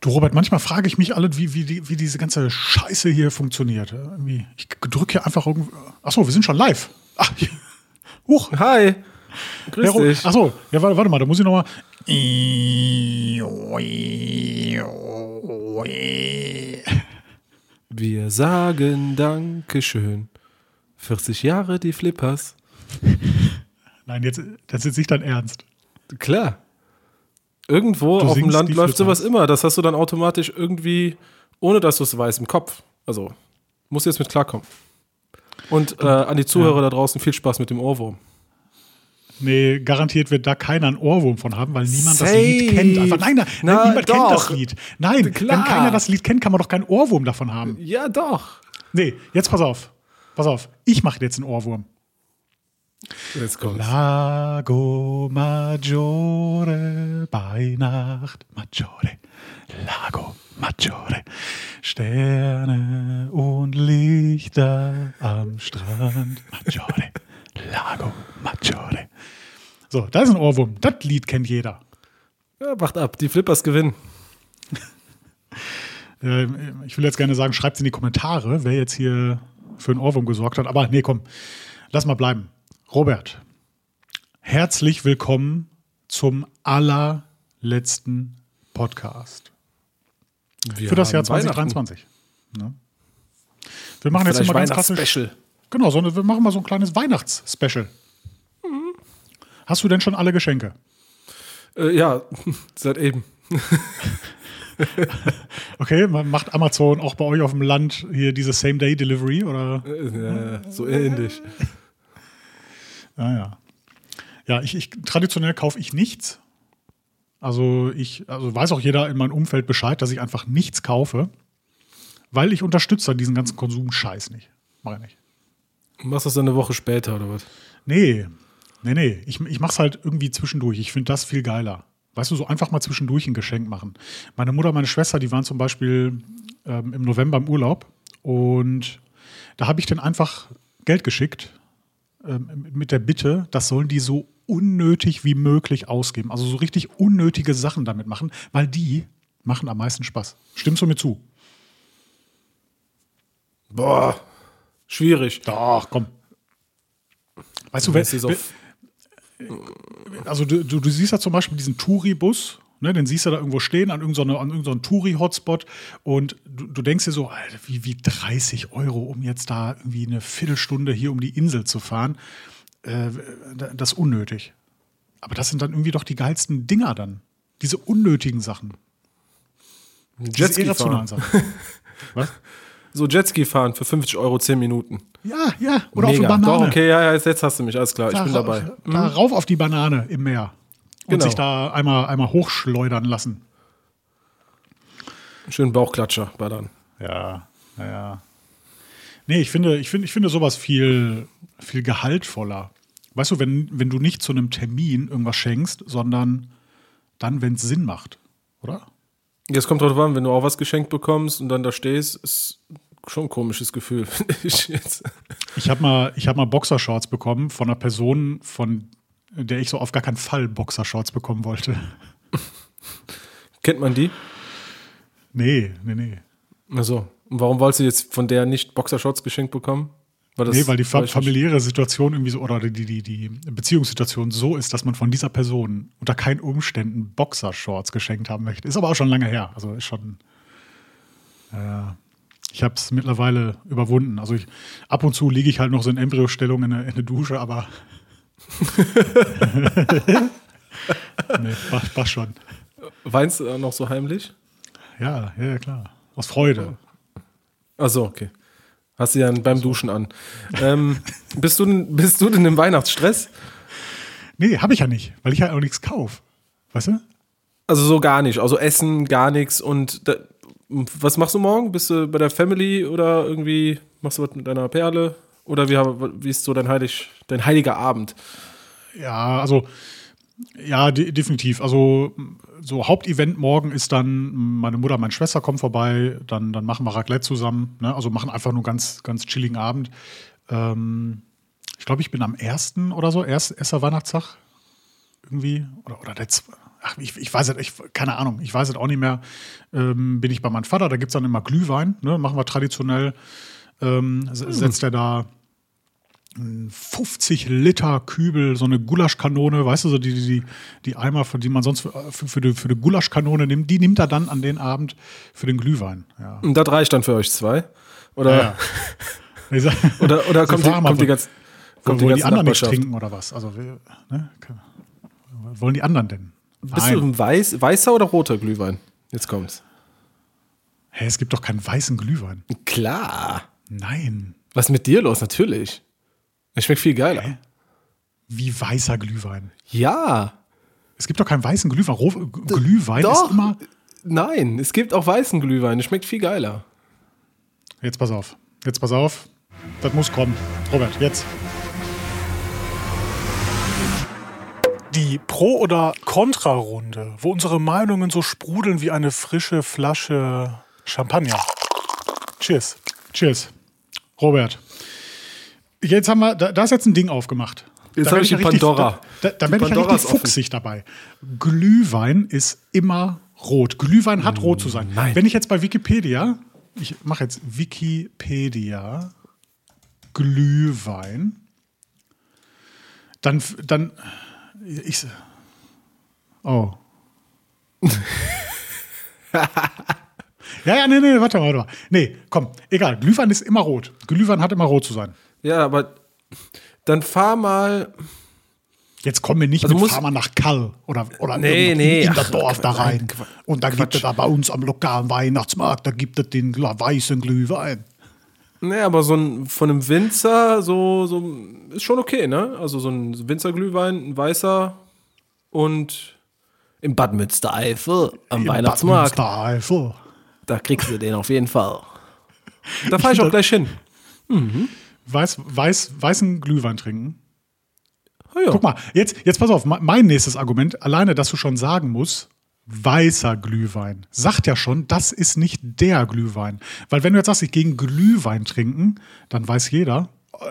Du Robert, manchmal frage ich mich alle, wie, wie, wie diese ganze Scheiße hier funktioniert. Irgendwie, ich drücke hier einfach irgendwie. Achso, wir sind schon live. Ach, hier. Huch. Hi. Grüß Ja, dich. Achso, ja, warte, warte mal, da muss ich nochmal. Wir sagen Dankeschön. 40 Jahre die Flippers. Nein, jetzt, das ist nicht dein Ernst. Klar. Irgendwo Du auf dem Land läuft sowas immer. Das hast du dann automatisch irgendwie, ohne dass du es weißt, im Kopf. Also, musst jetzt mit klarkommen. Und äh, an die Zuhörer da draußen viel Spaß mit dem Ohrwurm. Nee, garantiert wird da keiner einen Ohrwurm von haben, weil niemand das Safe. Lied kennt. Einfach, nein, nein, Na, niemand kennt doch. das Lied. Nein, Klar. wenn keiner das Lied kennt, kann man doch keinen Ohrwurm davon haben. Ja, doch. Nee, jetzt pass auf. Pass auf. Ich mache jetzt einen Ohrwurm. Jetzt kommt's. Lago Maggiore bei Nacht. Maggiore. Lago Maggiore. Sterne und Lichter am Strand. Maggiore. Lago Maggiore. So, da ist ein Ohrwurm. Das Lied kennt jeder. Ja, wacht ab, die Flippers gewinnen. Ähm, Ich will jetzt gerne sagen, schreibt in die Kommentare, wer jetzt hier für einen Ohrwurm gesorgt hat. Aber nee, komm, lass mal bleiben. Robert, herzlich willkommen zum allerletzten Podcast Wir für das Jahr haben Weihnachten. 2023. Ne? Wir machen jetzt immer ganz klassisch. Weihnachtsspecial. Genau, so, wir machen mal so ein kleines Weihnachts-Special. Hast du denn schon alle Geschenke? Äh, ja, seit eben. Okay, man macht Amazon auch bei euch auf dem Land hier diese Same-Day-Delivery oder? Äh, so ähnlich. Ja, ja. Ja, ich, ich traditionell kaufe ich nichts. Also ich, also weiß auch jeder in meinem Umfeld Bescheid, dass ich einfach nichts kaufe, weil ich unterstütze diesen ganzen Konsum-Scheiß nicht. Mach ich nicht. Machst du das dann eine Woche später oder was? Nee, nee, nee. Ich, ich mach's halt irgendwie zwischendurch. Ich finde das viel geiler. Weißt du, so einfach mal zwischendurch ein Geschenk machen. Meine Mutter, meine Schwester, die waren zum Beispiel ähm, im November im Urlaub und da habe ich dann einfach Geld geschickt mit der Bitte, das sollen die so unnötig wie möglich ausgeben. Also so richtig unnötige Sachen damit machen, weil die machen am meisten Spaß. Stimmst du mir zu? Boah, schwierig. Doch, komm. Weißt du, wenn, also du, du, du siehst ja zum Beispiel diesen Touri-Bus, ne, den siehst du da irgendwo stehen an irgendeinem irgendeinem Touri-Hotspot und du, du denkst dir so, Alter, wie, wie 30 Euro, um jetzt da irgendwie eine Viertelstunde hier um die Insel zu fahren, äh, das ist unnötig. Aber das sind dann irgendwie doch die geilsten Dinger dann. Diese unnötigen Sachen. Jetski irrationalen fahren. Sachen. Was? So Jetski fahren für 50 Euro 10 Minuten. Ja, ja. Oder auf Mega. eine Banane. Doch, okay, ja, ja, jetzt, jetzt hast du mich, alles klar, ich da, bin ra- dabei. Da rauf auf die Banane im Meer. Und Genau. sich da einmal, einmal hochschleudern lassen. Schön Bauchklatscher bei dann. Ja, naja. Nee, ich finde, ich finde, ich finde sowas viel, viel gehaltvoller. Weißt du, wenn, wenn du nicht zu einem Termin irgendwas schenkst, sondern dann, wenn es Sinn macht, oder? Jetzt kommt drauf an, wenn du auch was geschenkt bekommst und dann da stehst, ist schon ein komisches Gefühl. Ich habe mal, ich hab mal Boxershorts bekommen von einer Person, von der ich so auf gar keinen Fall Boxershorts bekommen wollte. Kennt man die? Nee, nee, nee. Also, und warum wolltest du jetzt von der nicht Boxershorts geschenkt bekommen? Weil nee, weil die fa weiß ich nicht. familiäre Situation irgendwie so, oder die, die, die Beziehungssituation so ist, dass man von dieser Person unter keinen Umständen Boxershorts geschenkt haben möchte. Ist aber auch schon lange her. Also ist schon. Ja, ich habe es mittlerweile überwunden. Also ich, ab und zu liege ich halt noch so in Embryostellung in der, in der Dusche, aber. Nee, passt, passt schon. Weinst du noch so heimlich? Ja, ja, klar. Aus Freude. Achso, okay. Hast du ja beim Duschen an. Ähm, bist, du, denn- bist du denn im Weihnachtsstress? Nee, habe ich ja nicht, weil ich ja auch nichts kaufe. Weißt du? Also so gar nicht. Also Essen, gar nichts. Und da, was machst du morgen? Bist du bei der Family oder irgendwie machst du was mit deiner Perle? Oder wie, wie ist so dein, heilig, dein heiliger Abend? Ja, also ja, de definitiv. Also so Hauptevent morgen ist dann, meine Mutter, meine Schwester kommen vorbei, dann, dann machen wir Raclette zusammen. Ne? Also machen einfach nur ganz, ganz chilligen Abend. Ähm, ich glaube, ich bin am ersten oder so, erst, erster Weihnachtstag irgendwie. Oder, oder der, ach, ich, ich weiß es, ich, keine Ahnung, ich weiß es auch nicht mehr. Ähm, bin ich bei meinem Vater, da gibt es dann immer Glühwein, ne? machen wir traditionell. Ähm, s- setzt er da einen 50 Liter Kübel, so eine Gulaschkanone, weißt du, so die, die, die Eimer, für die man sonst für, für, für, die, für die Gulaschkanone nimmt, die nimmt er dann an den Abend für den Glühwein. Ja. Und das reicht dann für euch zwei? Oder, Ja. Sag- oder, oder kommt, die, kommt die ganze, kommt die wollen die anderen Nachbarschaft? trinken oder was? Also, ne? Was wollen die anderen denn? Bist du ein weiß, weißer oder roter Glühwein? Jetzt kommt's. Hä, es gibt doch keinen weißen Glühwein. Klar. Nein. Was ist mit dir los? Natürlich. Es schmeckt viel geiler. Hä? Wie weißer Glühwein. Ja. Es gibt doch keinen weißen Glühwein. Ro Glühwein Doch. ist immer. Nein, es gibt auch weißen Glühwein. Es schmeckt viel geiler. Jetzt pass auf. Jetzt pass auf. Das muss kommen. Robert, jetzt. Die Pro- oder Kontra-Runde, wo unsere Meinungen so sprudeln wie eine frische Flasche Champagner. Cheers. Cheers. Robert. Jetzt haben wir, da, da ist jetzt ein Ding aufgemacht. Jetzt habe ich die richtig- Pandora. Da, da, da bin ich richtig ist offen. fuchsig dabei. Glühwein ist immer rot. Glühwein hat rot zu sein. Nein. Wenn ich jetzt bei Wikipedia, ich mache jetzt Wikipedia, Glühwein, dann, dann, ich, oh. ja, ja, nee, nee, warte mal, warte mal. Nee, komm, egal. Glühwein ist immer rot. Glühwein hat immer rot zu sein. Ja, aber dann fahr mal. Jetzt kommen wir nicht Also mit Fahr mal nach Kall oder, oder Nee, nee, in, in das Dorf da rein. Quatsch. Und da gibt es da bei uns am lokalen Weihnachtsmarkt, da gibt es den weißen Glühwein. Nee, aber so ein von einem Winzer, so, so ist schon okay, ne? Also so ein Winzerglühwein, ein weißer und im Bad Münstereifel am Im Weihnachtsmarkt. Bad Münstereifel. Da kriegst du den auf jeden Fall. Da fahre ich auch gleich hin. Weiß, weiß, weißen Glühwein trinken. Oh ja. Guck mal, jetzt, jetzt pass auf, me- mein nächstes Argument, alleine, dass du schon sagen musst, weißer Glühwein, sagt ja schon, das ist nicht der Glühwein. Weil wenn du jetzt sagst, ich gehe einen Glühwein trinken, dann weiß jeder, äh,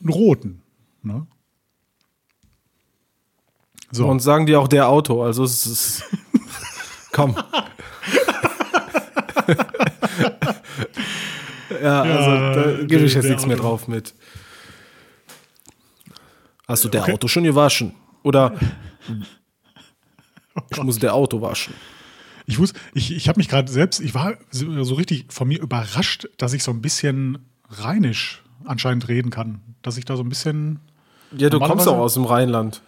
einen roten. Ne? So. Und sagen die auch der Auto, also es ist. Komm. ja, also da gebe ich jetzt nichts mehr Auto. drauf mit. Hast du der Okay. Auto schon gewaschen? Oder ich muss der Auto waschen. Ich wusste, ich, ich habe mich gerade selbst, ich war so richtig von mir überrascht, dass ich so ein bisschen rheinisch anscheinend reden kann. Dass ich da so ein bisschen. Ja, du kommst auch aus dem Rheinland.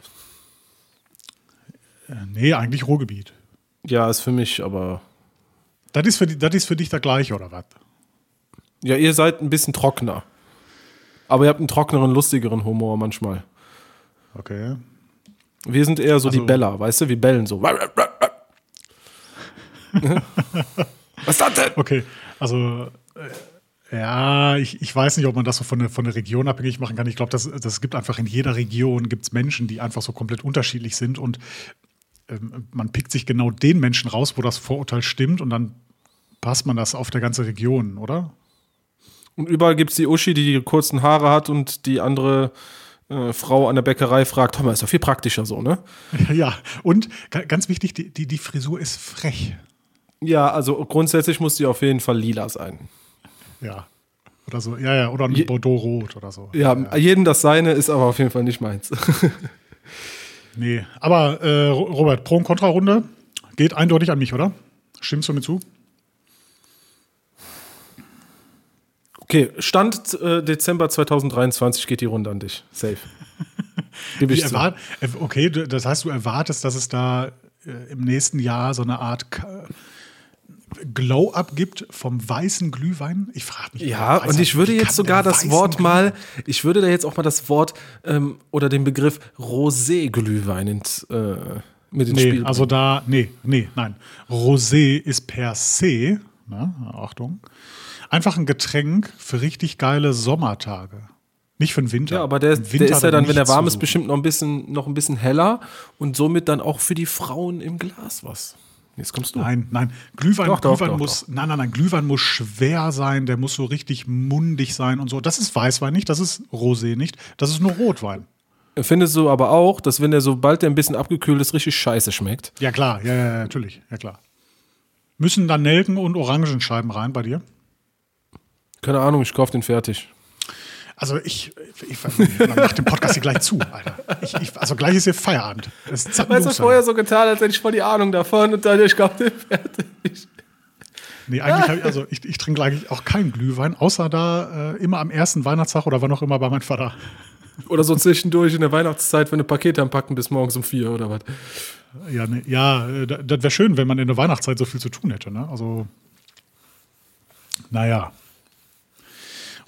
Äh, nee, eigentlich Ruhrgebiet. Ja, ist für mich, aber. Das ist für, die- das ist für dich das gleiche, oder was? Ja, ihr seid ein bisschen trockener. Aber ihr habt einen trockneren, lustigeren Humor manchmal. Okay. Wir sind eher so die Also- Beller, weißt du? Wir bellen so. Was ist das denn? Okay, also. Äh, ja, ich, ich weiß nicht, ob man das so von der, von der Region abhängig machen kann. Ich glaube, das, das gibt einfach in jeder Region gibt's Menschen, die einfach so komplett unterschiedlich sind und ähm, man pickt sich genau den Menschen raus, wo das Vorurteil stimmt und dann passt man das auf der ganze Region, oder? Und überall gibt es die Uschi, die die kurzen Haare hat und die andere äh, Frau an der Bäckerei fragt, Thomas, ist doch viel praktischer so, ne? Ja, und ga- ganz wichtig, die, die, die Frisur ist frech. Ja, also grundsätzlich muss die auf jeden Fall lila sein. Ja. Oder so, ja, ja, oder ein Je- Bordeaux-Rot oder so. Ja, jeden das seine, ist aber auf jeden Fall nicht meins. Nee, aber äh, Ro- Robert, Pro- und Kontra-Runde geht eindeutig an mich, oder? Stimmst du mir zu? Okay, Stand äh, Dezember 2023 geht die Runde an dich. Safe. Gib Ich ich zu. erwart, äh, okay, das heißt, du erwartest, dass es da äh, im nächsten Jahr so eine Art Glow-Up gibt vom weißen Glühwein? Ich frage mich. Ja, und ich würde jetzt sogar das Wort mal, ich würde da jetzt auch mal das Wort ähm, oder den Begriff Rosé-Glühwein ins, äh, mit ins Nee, Spiel also da, nee, nee, nein. Rosé ist per se, ne, Achtung, einfach ein Getränk für richtig geile Sommertage. Nicht für den Winter. Ja, aber der, Im der Winter ist ja dann, wenn er warm ist, bestimmt noch ein bisschen, noch ein bisschen heller und somit dann auch für die Frauen im Glas was. Jetzt kommst du. Nein, nein. Glühwein, Doch, doch, Glühwein doch, muss, nein, nein, nein, Glühwein muss schwer sein, der muss so richtig mundig sein und so. Das ist Weißwein nicht, das ist Rosé nicht, das ist nur Rotwein. findest du aber auch, dass wenn der sobald der ein bisschen abgekühlt ist, richtig scheiße schmeckt? Ja, klar, ja, ja, natürlich, ja klar. Müssen da Nelken und Orangenscheiben rein bei dir? Keine Ahnung, ich kaufe den fertig. Also ich, ich, ich mach den Podcast hier gleich zu, Alter. Ich, ich, also gleich ist hier Feierabend. Das ist Weißt du, vorher so getan, als hätte ich voll die Ahnung davon und dann ich kaufe den fertig. Nee, eigentlich habe ich, also ich, ich trinke eigentlich auch keinen Glühwein, außer da äh, immer am ersten Weihnachtstag oder wann auch immer bei meinem Vater. Oder so zwischendurch in der Weihnachtszeit, wenn du Pakete anpacken bis morgens um vier oder was. Ja, ne, ja äh, das wäre schön, wenn man in der Weihnachtszeit so viel zu tun hätte. Ne? Also, naja.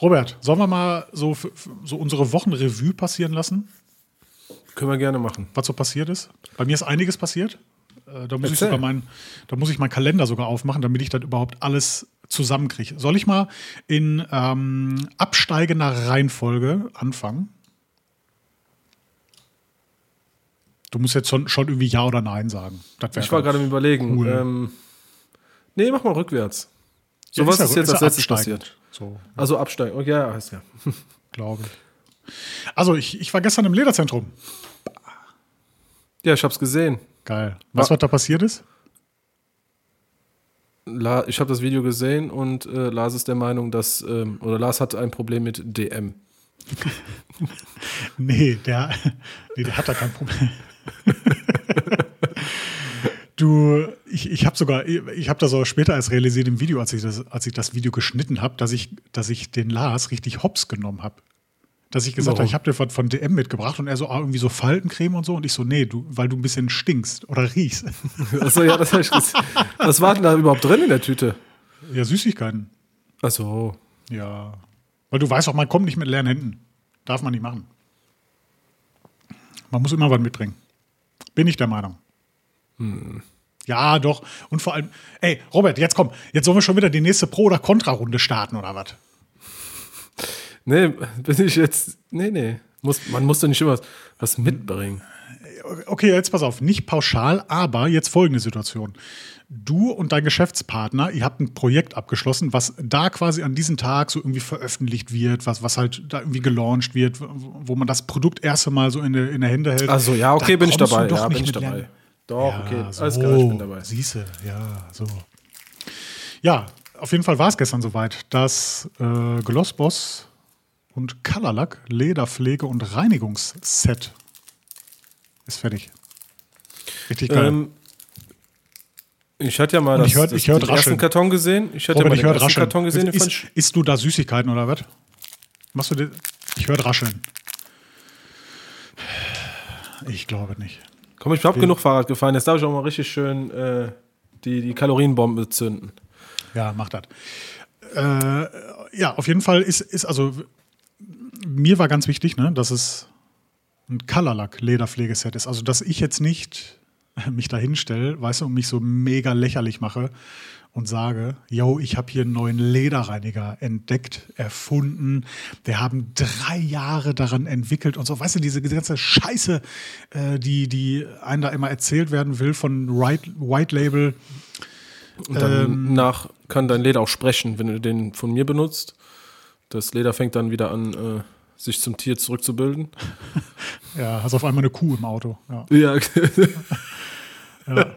Robert, sollen wir mal so, so unsere Wochenrevue passieren lassen? Können wir gerne machen. Was so passiert ist? Bei mir ist einiges passiert. Äh, da muss, ich sogar mein, da muss ich meinen Kalender sogar aufmachen, damit ich das überhaupt alles zusammenkriege. Soll ich mal in ähm, absteigender Reihenfolge anfangen? Du musst jetzt schon, schon irgendwie Ja oder Nein sagen. ich war gerade im Überlegen. Cool. Ähm, nee, mach mal rückwärts. So ja, was ist, ist jetzt als letztes passiert. So. Also absteigen. Okay, ja, heißt ja. Glaube ich. Also, ich, ich war gestern im Lederzentrum. Ja, ich hab's gesehen. Geil. Was, was da passiert ist? La, ich habe das Video gesehen und äh, Lars ist der Meinung, dass, ähm, oder Lars hat ein Problem mit DM. nee, der, nee, der hat da kein Problem. Du, ich, ich habe sogar, ich habe das auch später erst realisiert im Video, als ich das, als ich das Video geschnitten habe, dass ich, dass ich den Lars richtig hops genommen habe. Dass ich gesagt habe, ich habe dir von, von, DM mitgebracht und er so ah, irgendwie so Faltencreme und so und ich so, nee, du, weil du ein bisschen stinkst oder riechst. Achso, ja, das gesehen. Was war denn da überhaupt drin in der Tüte? Ja, Süßigkeiten. Achso. Ja. Weil du weißt auch, man kommt nicht mit leeren Händen. Darf man nicht machen. Man muss immer was mitbringen. Bin ich der Meinung. Hm. Ja, doch. Und vor allem, ey, Robert, jetzt komm, jetzt sollen wir schon wieder die nächste Pro- oder Kontra-Runde starten, oder was? Nee, bin ich jetzt. Nee, nee. Muss, man muss doch nicht immer was mitbringen. Okay, jetzt pass auf, nicht pauschal, aber jetzt folgende Situation du und dein Geschäftspartner, ihr habt ein Projekt abgeschlossen, was da quasi an diesem Tag so irgendwie veröffentlicht wird, was, was halt da irgendwie gelauncht wird, wo man das Produkt erste Mal so in der, in der Hände hält. Also ja, okay, bin ich dabei. Ja, bin ich dabei. Lernen. Doch, ja, okay, so, alles klar, ich bin dabei. Siehste, ja, so. Ja, auf jeden Fall war es gestern soweit, dass äh, Glossboss und Colorlack Lederpflege und Reinigungsset ist fertig. Richtig geil. Ähm, ich hatte ja mal das, ich hört, das, ich hört den ersten Karton gesehen. Ich hatte Robert, ja mal den ersten Karton gesehen. Ist, ist, isst du da Süßigkeiten oder was? Machst du den? Ich höre rascheln. Ich glaube nicht. Komm, ich habe genug Fahrrad gefahren. Jetzt darf ich auch mal richtig schön äh, die, die Kalorienbombe zünden. Ja, mach das. Äh, ja, auf jeden Fall ist, ist also mir war ganz wichtig, ne, dass es ein Colorlack Lederpflegeset ist. Also, dass ich jetzt nicht mich da hinstelle, weißt du, und mich so mega lächerlich mache und sage, yo, ich habe hier einen neuen Lederreiniger entdeckt, erfunden. Wir haben drei Jahre daran entwickelt und so. Weißt du, diese ganze Scheiße, äh, die, die einem da immer erzählt werden will von White, White Label. Und dann ähm, kann dein Leder auch sprechen, wenn du den von mir benutzt. Das Leder fängt dann wieder an, äh, sich zum Tier zurückzubilden. ja, hast auf einmal eine Kuh im Auto. Ja. ja.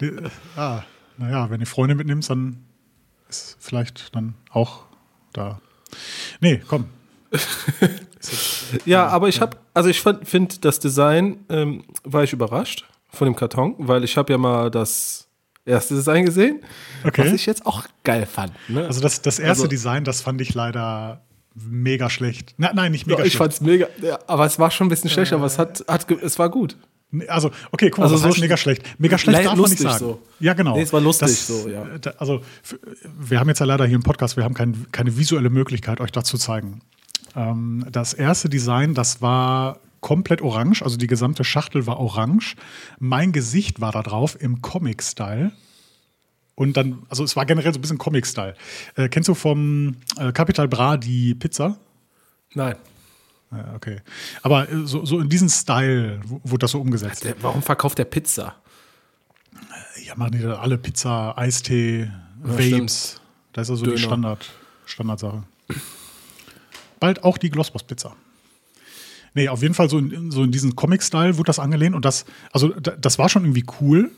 Ja. ah, naja, wenn du Freunde mitnimmst, dann ist vielleicht dann auch da. Nee, komm. ja, aber ich habe, also ich finde das Design, ähm, war ich überrascht von dem Karton, weil ich habe ja mal das erste Design gesehen, okay. was ich jetzt auch geil fand. Ne? Also das, das erste also, Design, das fand ich leider mega schlecht. Na, nein, nicht mega ja, ich schlecht. Ich fand's mega, ja, aber es war schon ein bisschen schlecht, äh, aber es hat, hat, es war gut. Also, okay, guck mal, also das so heißt mega schlecht. Mega schlecht darf man nicht sagen. So. Ja, genau. Nee, es war lustig das, so, ja. Also, wir haben jetzt ja leider hier im Podcast, wir haben kein, keine visuelle Möglichkeit, euch das zu zeigen. Ähm, das erste Design, das war komplett orange, also die gesamte Schachtel war orange. Mein Gesicht war da drauf im Comic-Style. Und dann, also es war generell so ein bisschen Comic-Style. Äh, kennst du vom äh, Capital Bra die Pizza? Nein. Ja, okay. Aber äh, so, so in diesem Style wurde das so umgesetzt. Der, warum verkauft der Pizza? Ja, machen die da alle Pizza, Eistee, ja, Vapes. Das ist also Döner. die Standard, Standardsache. Bald auch die Glossboss Pizza. Nee, auf jeden Fall so in, so in diesen Comic-Style wurde das angelehnt und das, also das war schon irgendwie cool.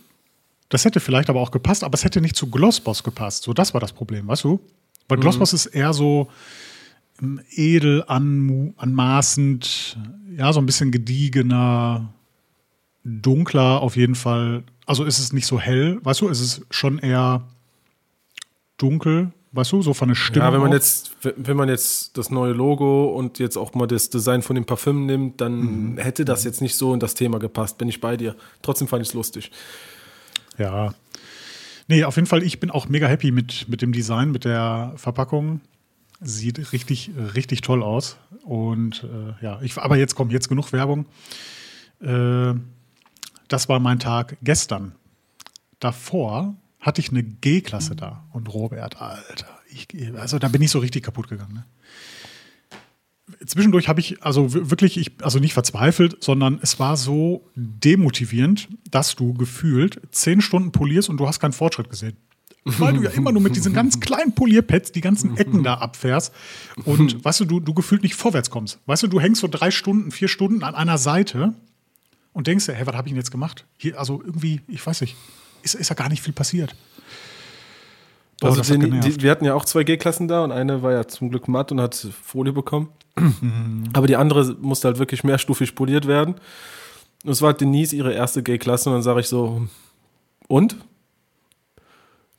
Das hätte vielleicht aber auch gepasst, aber es hätte nicht zu Glossboss gepasst. So, das war das Problem, weißt du? Weil mhm. Glossboss ist eher so edel, anmaßend, ja, so ein bisschen gediegener, dunkler auf jeden Fall. Also ist es nicht so hell, weißt du, es ist schon eher dunkel, weißt du, so von der Stimme. Ja, wenn man jetzt, wenn man jetzt das neue Logo und jetzt auch mal das Design von dem Parfüm nimmt, dann mhm. hätte das jetzt nicht so in das Thema gepasst, bin ich bei dir. Trotzdem fand ich es lustig. Ja. Nee, auf jeden Fall, ich bin auch mega happy mit, mit dem Design, mit der Verpackung. Sieht richtig, richtig toll aus. Und äh, ja, ich, aber jetzt kommt jetzt genug Werbung. Äh, das war mein Tag gestern. Davor hatte ich eine G-Klasse da. Und Robert, Alter, ich, also da bin ich so richtig kaputt gegangen. Ne? Zwischendurch habe ich also wirklich, ich, also nicht verzweifelt, sondern es war so demotivierend, dass du gefühlt zehn Stunden polierst und du hast keinen Fortschritt gesehen. Weil du ja immer nur mit diesen ganz kleinen Polierpads die ganzen Ecken da abfährst und weißt du, du, du gefühlt nicht vorwärts kommst. Weißt du, du hängst so drei Stunden, vier Stunden an einer Seite und denkst dir, hey, was habe ich denn jetzt gemacht? Hier, also irgendwie, ich weiß nicht, ist, ist ja gar nicht viel passiert. Boah, also den, die, wir hatten ja auch zwei G-Klassen da und eine war ja zum Glück matt und hat Folie bekommen. Mhm. Aber die andere musste halt wirklich mehrstufig poliert werden. Und es war Denise ihre erste G-Klasse und dann sage ich so, und?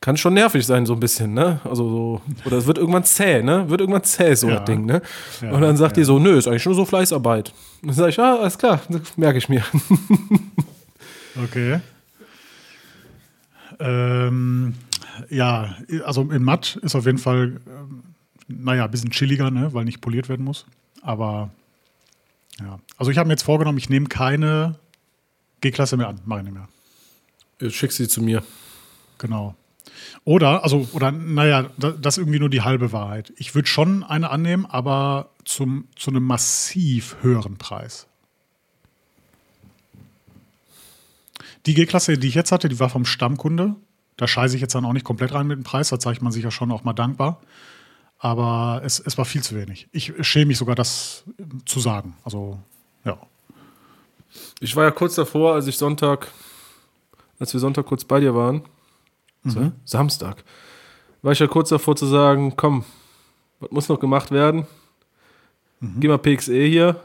Kann schon nervig sein, so ein bisschen, ne? Also so, oder es wird irgendwann zäh, ne? Wird irgendwann zäh, so ja. das Ding, ne? Ja, und dann sagt ja. die so, nö, ist eigentlich nur so Fleißarbeit. Und dann sage ich, ah, alles klar, das merke ich mir. Okay. Ähm, ja, also in Matt ist auf jeden Fall, ähm, naja, ein bisschen chilliger, ne, weil nicht poliert werden muss. Aber ja, also ich habe mir jetzt vorgenommen, ich nehme keine G-Klasse mehr an, mache ich nicht mehr. Jetzt schick sie zu mir. Genau. Oder, also, oder, naja, das ist irgendwie nur die halbe Wahrheit. Ich würde schon eine annehmen, aber zum, zu einem massiv höheren Preis. Die G-Klasse, die ich jetzt hatte, die war vom Stammkunde. Da scheiße ich jetzt dann auch nicht komplett rein mit dem Preis, da zeigt man sich ja schon auch mal dankbar. Aber es, es war viel zu wenig. Ich schäme mich sogar, das zu sagen. Also, ja. Ich war ja kurz davor, als ich Sonntag, als wir Sonntag kurz bei dir waren, mhm. Samstag, war ich ja kurz davor zu sagen, komm, was muss noch gemacht werden? Mhm. Geh mal PXE hier.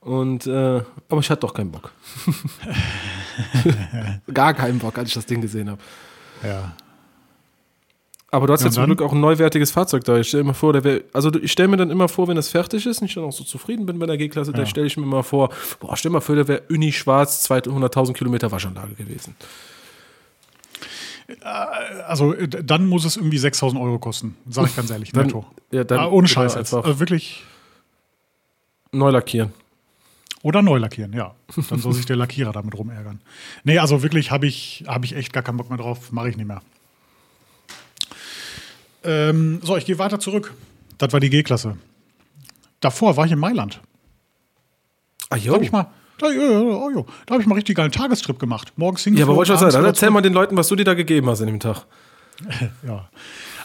Und, äh, aber ich hatte doch keinen Bock. Gar keinen Bock, als ich das Ding gesehen habe. Ja. Aber du hast ja, ja zum Glück auch ein neuwertiges Fahrzeug da. Ich stelle mir vor, der wär, also ich stelle mir dann immer vor, wenn es fertig ist und ich dann auch so zufrieden bin bei der G-Klasse, ja. dann stelle ich mir immer vor, boah, stell mal vor, der wäre Uni schwarz 200.000 Kilometer Waschanlage gewesen. Äh, also dann muss es irgendwie 6.000 Euro kosten, sage ich ganz ehrlich, dann, netto. Ja, dann ah, ohne Scheiß einfach. Also wirklich. Neu lackieren. Oder neu lackieren, ja. Dann soll sich der Lackierer damit rumärgern. Nee, also wirklich habe ich, hab ich echt gar keinen Bock mehr drauf. Mache ich nicht mehr. Ähm, so, ich gehe weiter zurück. Das war die G-Klasse. Davor war ich in Mailand. Ah, jo. Da habe ich mal. Da, oh, jo, da habe ich mal richtig geilen Tagestrip gemacht. Morgens hingeflogen. Ja, aber wollte ich was sagen, dann erzähl mal den Leuten, was du dir da gegeben hast in dem Tag. ja.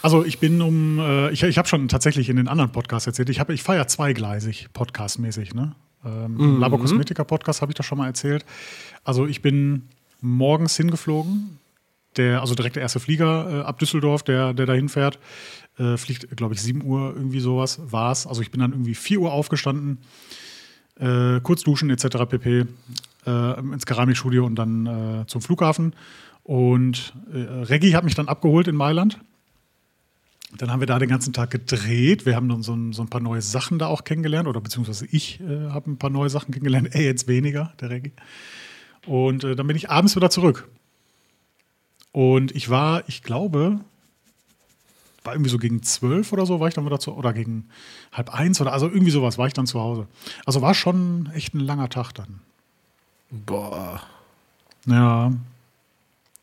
Also ich bin um, äh, ich, ich habe schon tatsächlich in den anderen Podcasts erzählt, ich, ich ja zweigleisig, podcastmäßig, ne? Ähm, mhm. Labo Cosmetica Podcast habe ich das schon mal erzählt. Also ich bin morgens hingeflogen. Der, also direkt der erste Flieger äh, ab Düsseldorf, der, der dahin fährt, äh, fliegt, glaube ich, 7 Uhr irgendwie sowas war es. Also ich bin dann irgendwie 4 Uhr aufgestanden, äh, kurz duschen etc. pp. Äh, ins Keramikstudio und dann äh, zum Flughafen. Und äh, Reggie hat mich dann abgeholt in Mailand dann haben wir da den ganzen Tag gedreht. Wir haben dann so ein, so ein paar neue Sachen da auch kennengelernt, oder beziehungsweise ich äh, habe ein paar neue Sachen kennengelernt. Er jetzt weniger, der Reggie. Und äh, dann bin ich abends wieder zurück. Und ich war, ich glaube, war irgendwie so gegen zwölf oder so, war ich dann wieder zu, oder gegen halb eins oder also irgendwie sowas war ich dann zu Hause. Also war schon echt ein langer Tag dann. Boah. Ja.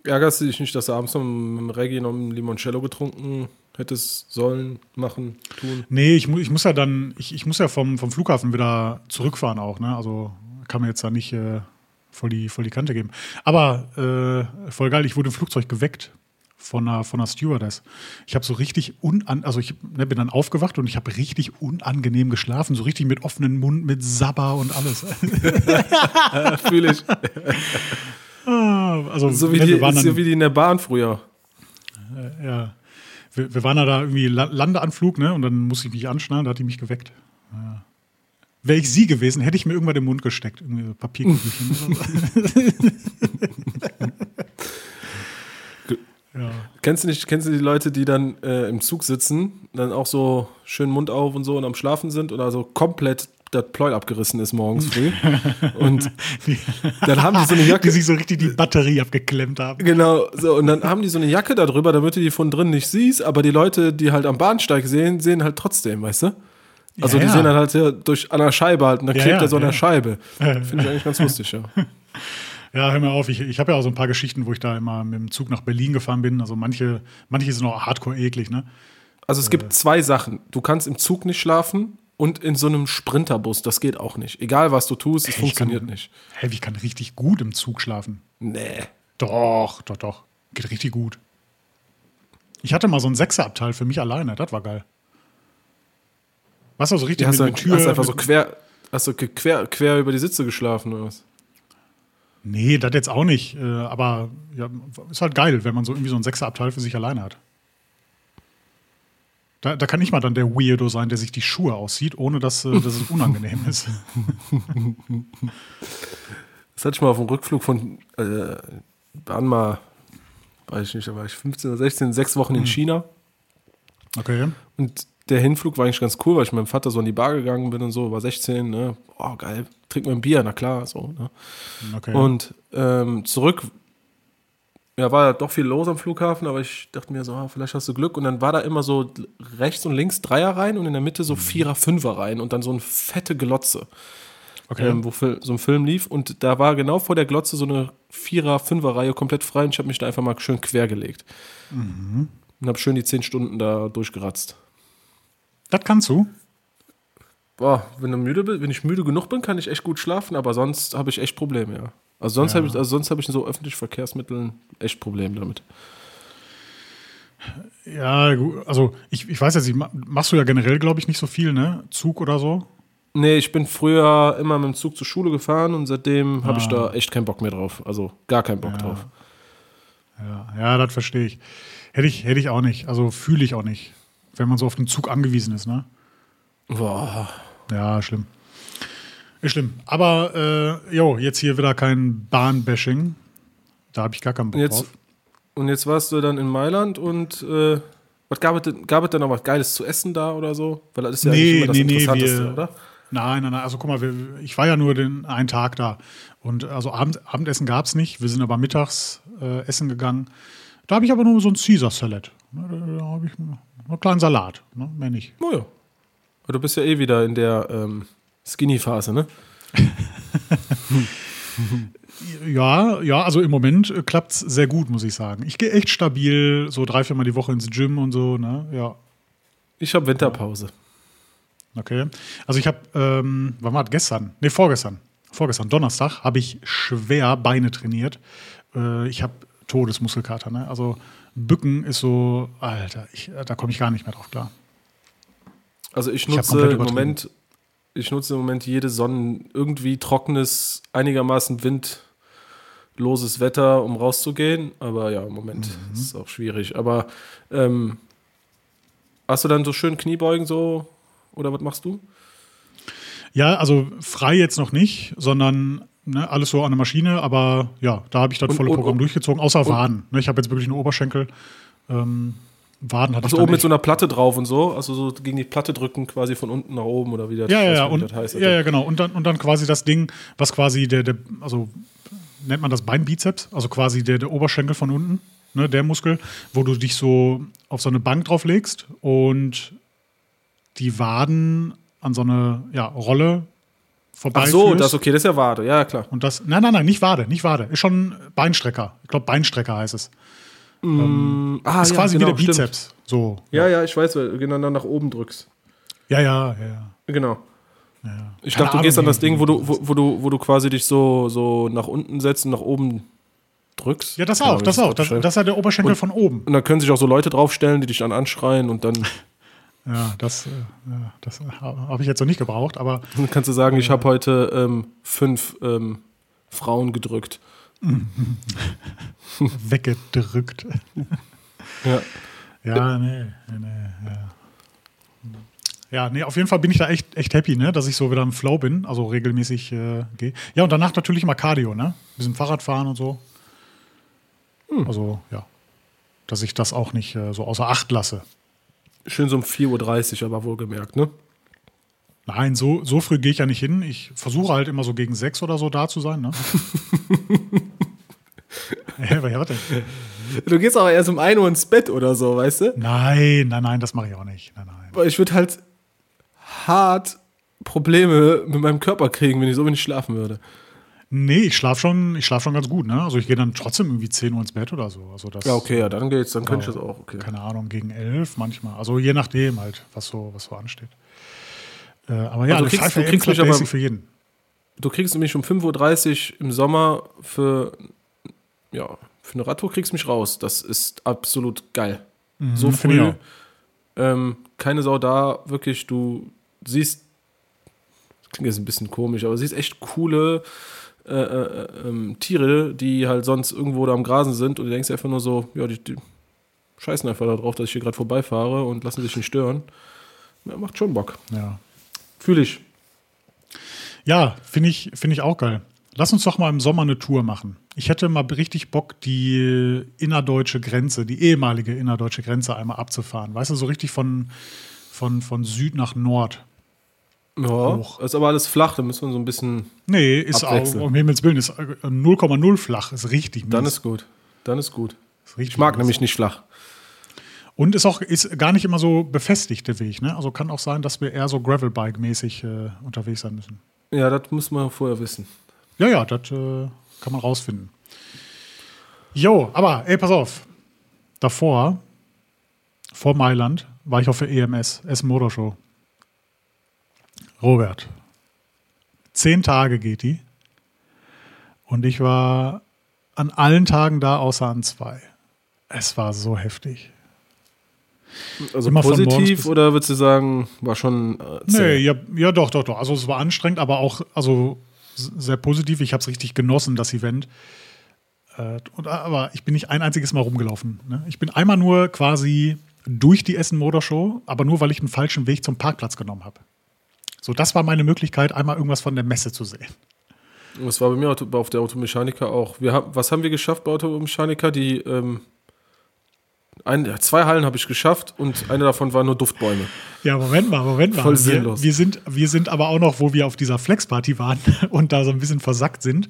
Ärgerst du dich nicht, dass du abends noch mit Reggie noch ein Limoncello getrunken hättest sollen, machen, tun? Nee, ich, mu ich muss ja dann, ich, ich muss ja vom, vom Flughafen wieder zurückfahren auch, ne? Also kann mir jetzt da nicht äh, voll, die, voll die Kante geben. Aber äh, voll geil, ich wurde im Flugzeug geweckt von einer, von einer Stewardess. Ich habe so richtig unan, also ich ne, bin dann aufgewacht und ich habe richtig unangenehm geschlafen, so richtig mit offenem Mund, mit Sabber und alles. Fühle ich. Also So wie, ne, die, waren so dann, wie die in der Bahn früher. ja, wir, wir waren da, da irgendwie La- Landeanflug, ne? Und dann musste ich mich anschnallen, da hat die mich geweckt. Ja. Wäre ich sie gewesen, hätte ich mir irgendwann den Mund gesteckt, irgendwie so Papierkügelchen oder so. ja. Kennst du nicht, kennst du die Leute, die dann äh, im Zug sitzen, dann auch so schön Mund auf und so und am Schlafen sind oder so komplett das Pleuel abgerissen ist morgens früh. und dann haben die so eine Die Jacke. sich so richtig die Batterie abgeklemmt haben. Genau, so, und dann haben die so eine Jacke darüber, damit du die von drin nicht siehst, aber die Leute, die halt am Bahnsteig sehen, sehen halt trotzdem, weißt du? Also Ja, die ja. sehen dann halt ja durch an der Scheibe halt und da klebt ja, er so an der. Scheibe. Finde ich eigentlich ganz lustig, ja. Ja, hör mir auf. Ich, ich habe ja auch so ein paar Geschichten, wo ich da immer mit dem Zug nach Berlin gefahren bin. Also manche, manche sind auch hardcore eklig, ne? Also es gibt zwei Sachen. Du kannst im Zug nicht schlafen und in so einem Sprinterbus, das geht auch nicht. Egal was du tust, es funktioniert kann, nicht. Hey, ich kann richtig gut im Zug schlafen. Nee. Doch, doch, doch. Geht richtig gut. Ich hatte mal so einen Sechserabteil für mich alleine. Das war geil. Was so richtig Die hast, du, mit, mit Tür. hast du einfach so quer, hast du quer, quer über die Sitze geschlafen oder was? Nee, das jetzt auch nicht. Äh, aber ja, ist halt geil, wenn man so irgendwie so einen Sechserabteil für sich alleine hat. Da, da kann ich mal dann der Weirdo sein, der sich die Schuhe aussieht, ohne dass, äh, dass es unangenehm ist. Das hatte ich mal auf dem Rückflug von, äh, waren mal, weiß ich nicht, da war ich 15 oder 16, sechs Wochen in China. Okay. Und der Hinflug war eigentlich ganz cool, weil ich mit meinem Vater so in die Bar gegangen bin und so, war 16, ne? Oh, geil, trink mal ein Bier, na klar, so, ne? okay. Und ähm, zurück, ja, war ja doch viel los am Flughafen, aber ich dachte mir so, ah, vielleicht hast du Glück. Und dann war da immer so rechts und links Dreierreihen und in der Mitte so Vierer, Fünferreihen und dann so eine fette Glotze, okay. ähm, wo so ein Film lief. Und da war genau vor der Glotze so eine Vierer, Fünferreihe komplett frei und ich habe mich da einfach mal schön quergelegt. Und habe schön die zehn Stunden da durchgeratzt. Das kannst du. Boah, wenn, du müde bist, wenn ich müde genug bin, kann ich echt gut schlafen, aber sonst habe ich echt Probleme, ja. Also sonst Ja. habe ich, also sonst habe ich in so öffentlichen Verkehrsmitteln echt Probleme damit. Ja, also ich, ich weiß jetzt ma- machst du ja generell, glaube ich, nicht so viel, ne? Zug oder so. Nee, ich bin früher immer mit dem Zug zur Schule gefahren und seitdem habe ich Ah. da echt keinen Bock mehr drauf. Also gar keinen Bock drauf. Ja, ja das verstehe ich. Hätte ich, hätte ich auch nicht. Also fühle ich auch nicht, wenn man so auf den Zug angewiesen ist, ne? Boah. Ja, schlimm. Ist schlimm. Aber, äh, jo, jetzt hier wieder kein Bahnbashing. Da habe ich gar keinen Bock Jetzt, drauf. und jetzt warst du dann in Mailand und äh, was gab es, denn- gab es denn noch was Geiles zu essen da oder so? Weil das ist ja Nee, eigentlich immer das nee, nee, wir- oder? Nein, nein, nein. Also guck mal, wir, ich war ja nur den einen Tag da. Und also Abend, Abendessen gab es nicht. Wir sind aber mittags äh, essen gegangen. Da habe ich aber nur so ein Caesar Salad. Ne, Da, da habe ich einen kleinen Salat. Ne? Mehr nicht. Oh ja. Du bist ja eh wieder in der ähm, Skinny-Phase, ne? Ja, ja, also im Moment klappt es sehr gut, muss ich sagen. Ich gehe echt stabil, so drei, viermal die Woche ins Gym und so, ne? Ja, Ich habe Winterpause. okay. Also ich habe, ähm, wann war das? Gestern? Nee, vorgestern. Vorgestern, Donnerstag, habe ich schwer Beine trainiert. Äh, ich habe Todesmuskelkater, ne? Also Bücken ist so, Alter, ich, da komme ich gar nicht mehr drauf klar. Also ich nutze komplett im. Moment, ich nutze im Moment jede Sonnen, irgendwie trockenes, einigermaßen windloses Wetter, um rauszugehen. Aber ja, im Moment Mhm. ist es auch schwierig. Aber ähm, hast du dann so schön Kniebeugen so oder was machst du? Ja, also frei jetzt noch nicht, sondern ne, alles so an der Maschine, aber ja, da habe ich das Und- volle und- Programm und- durchgezogen, außer Waden. Ne, ich habe jetzt wirklich nur Oberschenkel. Ähm, Waden hatte Also oben mit so einer Platte drauf und so, also so gegen die Platte drücken quasi von unten nach oben oder wie das, Ja, ja, ja, und, das heißt. ja, ja, genau. Und dann, und dann quasi das Ding, was quasi der, der, also nennt man das Beinbizeps, also quasi der, der Oberschenkel von unten, ne, der Muskel, wo du dich so auf so eine Bank drauf legst und die Waden an so eine ja, Rolle vorbei Ach so, das okay, das ist ja Wade, ja klar. Und das, nein, nein, nein, nicht Wade, nicht Wade. Ist schon Beinstrecker. Ich glaube, Beinstrecker heißt es. Ah, ist quasi genau, wie der Bizeps. So. Ja, ja, ich weiß, weil du genau dann nach oben drückst. Ja, ja, ja. ja. Genau. Ich dachte, du gehst an das Ding, wo du, wo, wo du, wo du quasi dich so, so nach unten setzt und nach oben drückst. Ja, das auch, das auch. Das, das ist ja der Oberschenkel von oben. und da können sich auch so Leute draufstellen, die dich dann anschreien und dann, Ja, das, äh, das habe ich jetzt noch nicht gebraucht, aber dann kannst du sagen, ich habe heute ähm, fünf ähm, Frauen gedrückt. weggedrückt. Ja. Ja, nee, nee, nee, ja. Ja, nee, auf jeden Fall bin ich da echt, echt happy, ne, dass ich so wieder im Flow bin, also regelmäßig äh, gehe. Ja, und danach natürlich immer Cardio, ne? Bisschen Fahrradfahren und so. Also, ja. Dass ich das auch nicht äh, so außer Acht lasse. Schön so um 4.30 Uhr, aber wohlgemerkt, ne? Nein, so, so früh gehe ich ja nicht hin. Ich versuche halt immer so gegen sechs oder so da zu sein, ne? ja, was denn? Du gehst aber erst um 1 Uhr ins Bett oder so, weißt du? Nein, nein, nein, das mache ich auch nicht. Nein, nein. Ich würde halt hart Probleme mit meinem Körper kriegen, wenn ich so wenig schlafen würde. Nee, ich schlafe schon, ich schlaf schon ganz gut, ne? Also ich gehe dann trotzdem irgendwie 10 Uhr ins Bett oder so. Also das, Ja, okay, ja, dann geht's, dann könnte ich das auch, okay. keine Ahnung, gegen 11 manchmal. Also je nachdem halt, was so, was so ansteht. Äh, aber ja, Also du kriegst- 5 du kriegst mich aber- für jeden. Du kriegst mich um 5.30 Uhr im Sommer für, ja, für eine Radtour kriegst mich raus. Das ist absolut geil. so Mhm, ich früh, ähm, keine Sau da, wirklich, du siehst, das klingt jetzt ein bisschen komisch, aber siehst echt coole äh, äh, ähm, Tiere, die halt sonst irgendwo da am Grasen sind und du denkst einfach nur so, ja, die, die scheißen einfach darauf, dass ich hier gerade vorbeifahre und lassen sich nicht stören. Ja, macht schon Bock. Ja, Fühle ich. ja finde ich, finde ich auch geil. Lass uns doch mal im Sommer eine Tour machen. Ich hätte mal richtig Bock, die innerdeutsche Grenze, die ehemalige innerdeutsche Grenze einmal abzufahren. Weißt du, so richtig von, von, von Süd nach Nord. Ja, Hoch. ist aber alles flach, da müssen wir so ein bisschen Nee, ist auch, Abwechseln. um Himmels Willen, ist äh, 0,0 flach, ist richtig Dann mies. ist gut. Dann ist gut. Ist Ich mag mies. nämlich nicht flach. Und ist auch ist gar nicht immer so befestigt der Weg, ne? Also kann auch sein, dass wir eher so Gravelbike-mäßig äh, unterwegs sein müssen. Ja, das muss man vorher wissen. Ja, ja, das äh, kann man rausfinden. Jo, aber ey, pass auf. Davor, vor Mailand, war ich auf der EMS, Essen Motor Show. Robert, zehn Tage geht die. Und ich war an allen Tagen da, außer an zwei. Es war so heftig. Also Immer positiv oder würdest du sagen, war schon äh, Nee, ja, ja, doch, doch, doch. Also es war anstrengend, aber auch also sehr positiv. Ich habe es richtig genossen, das Event. Äh, und, aber ich bin nicht ein einziges Mal rumgelaufen. Ne? Ich bin einmal nur quasi durch die Essen Motor Show, aber nur, weil ich einen falschen Weg zum Parkplatz genommen habe. So, das war meine Möglichkeit, einmal irgendwas von der Messe zu sehen. Das war bei mir auf der Automechaniker auch. Wir haben, was haben wir geschafft bei Automechaniker? Die ähm, ein, ja, zwei Hallen habe ich geschafft und eine davon war nur Duftbäume. Ja, Moment mal, Moment mal. Voll wir, sinnlos. Wir sind, wir sind aber auch noch, wo wir auf dieser Flexparty waren und da so ein bisschen versackt sind.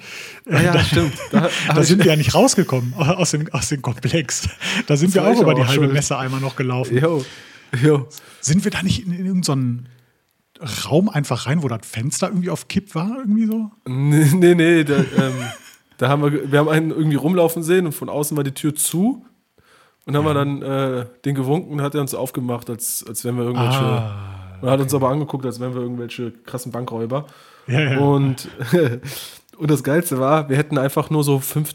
Ja, stimmt. Da, hab Da ich- sind wir ja nicht rausgekommen aus dem, aus dem Komplex. Da sind wir war auch über aber die auch halbe schuld. Messe einmal noch gelaufen. Jo, jo. Sind wir da nicht in, in irgendeinen Raum einfach rein, wo das Fenster irgendwie auf Kipp war? Irgendwie so? Nee, nee, nee da, ähm, da haben wir, wir haben einen irgendwie rumlaufen sehen und von außen war die Tür zu. Und haben wir dann äh, den gewunken und hat er uns aufgemacht, als, als wären wir irgendwelche. Ah, Und hat uns aber angeguckt, als wären wir irgendwelche krassen Bankräuber. Ja, ja. Und, und das Geilste war, wir hätten einfach nur so fünf,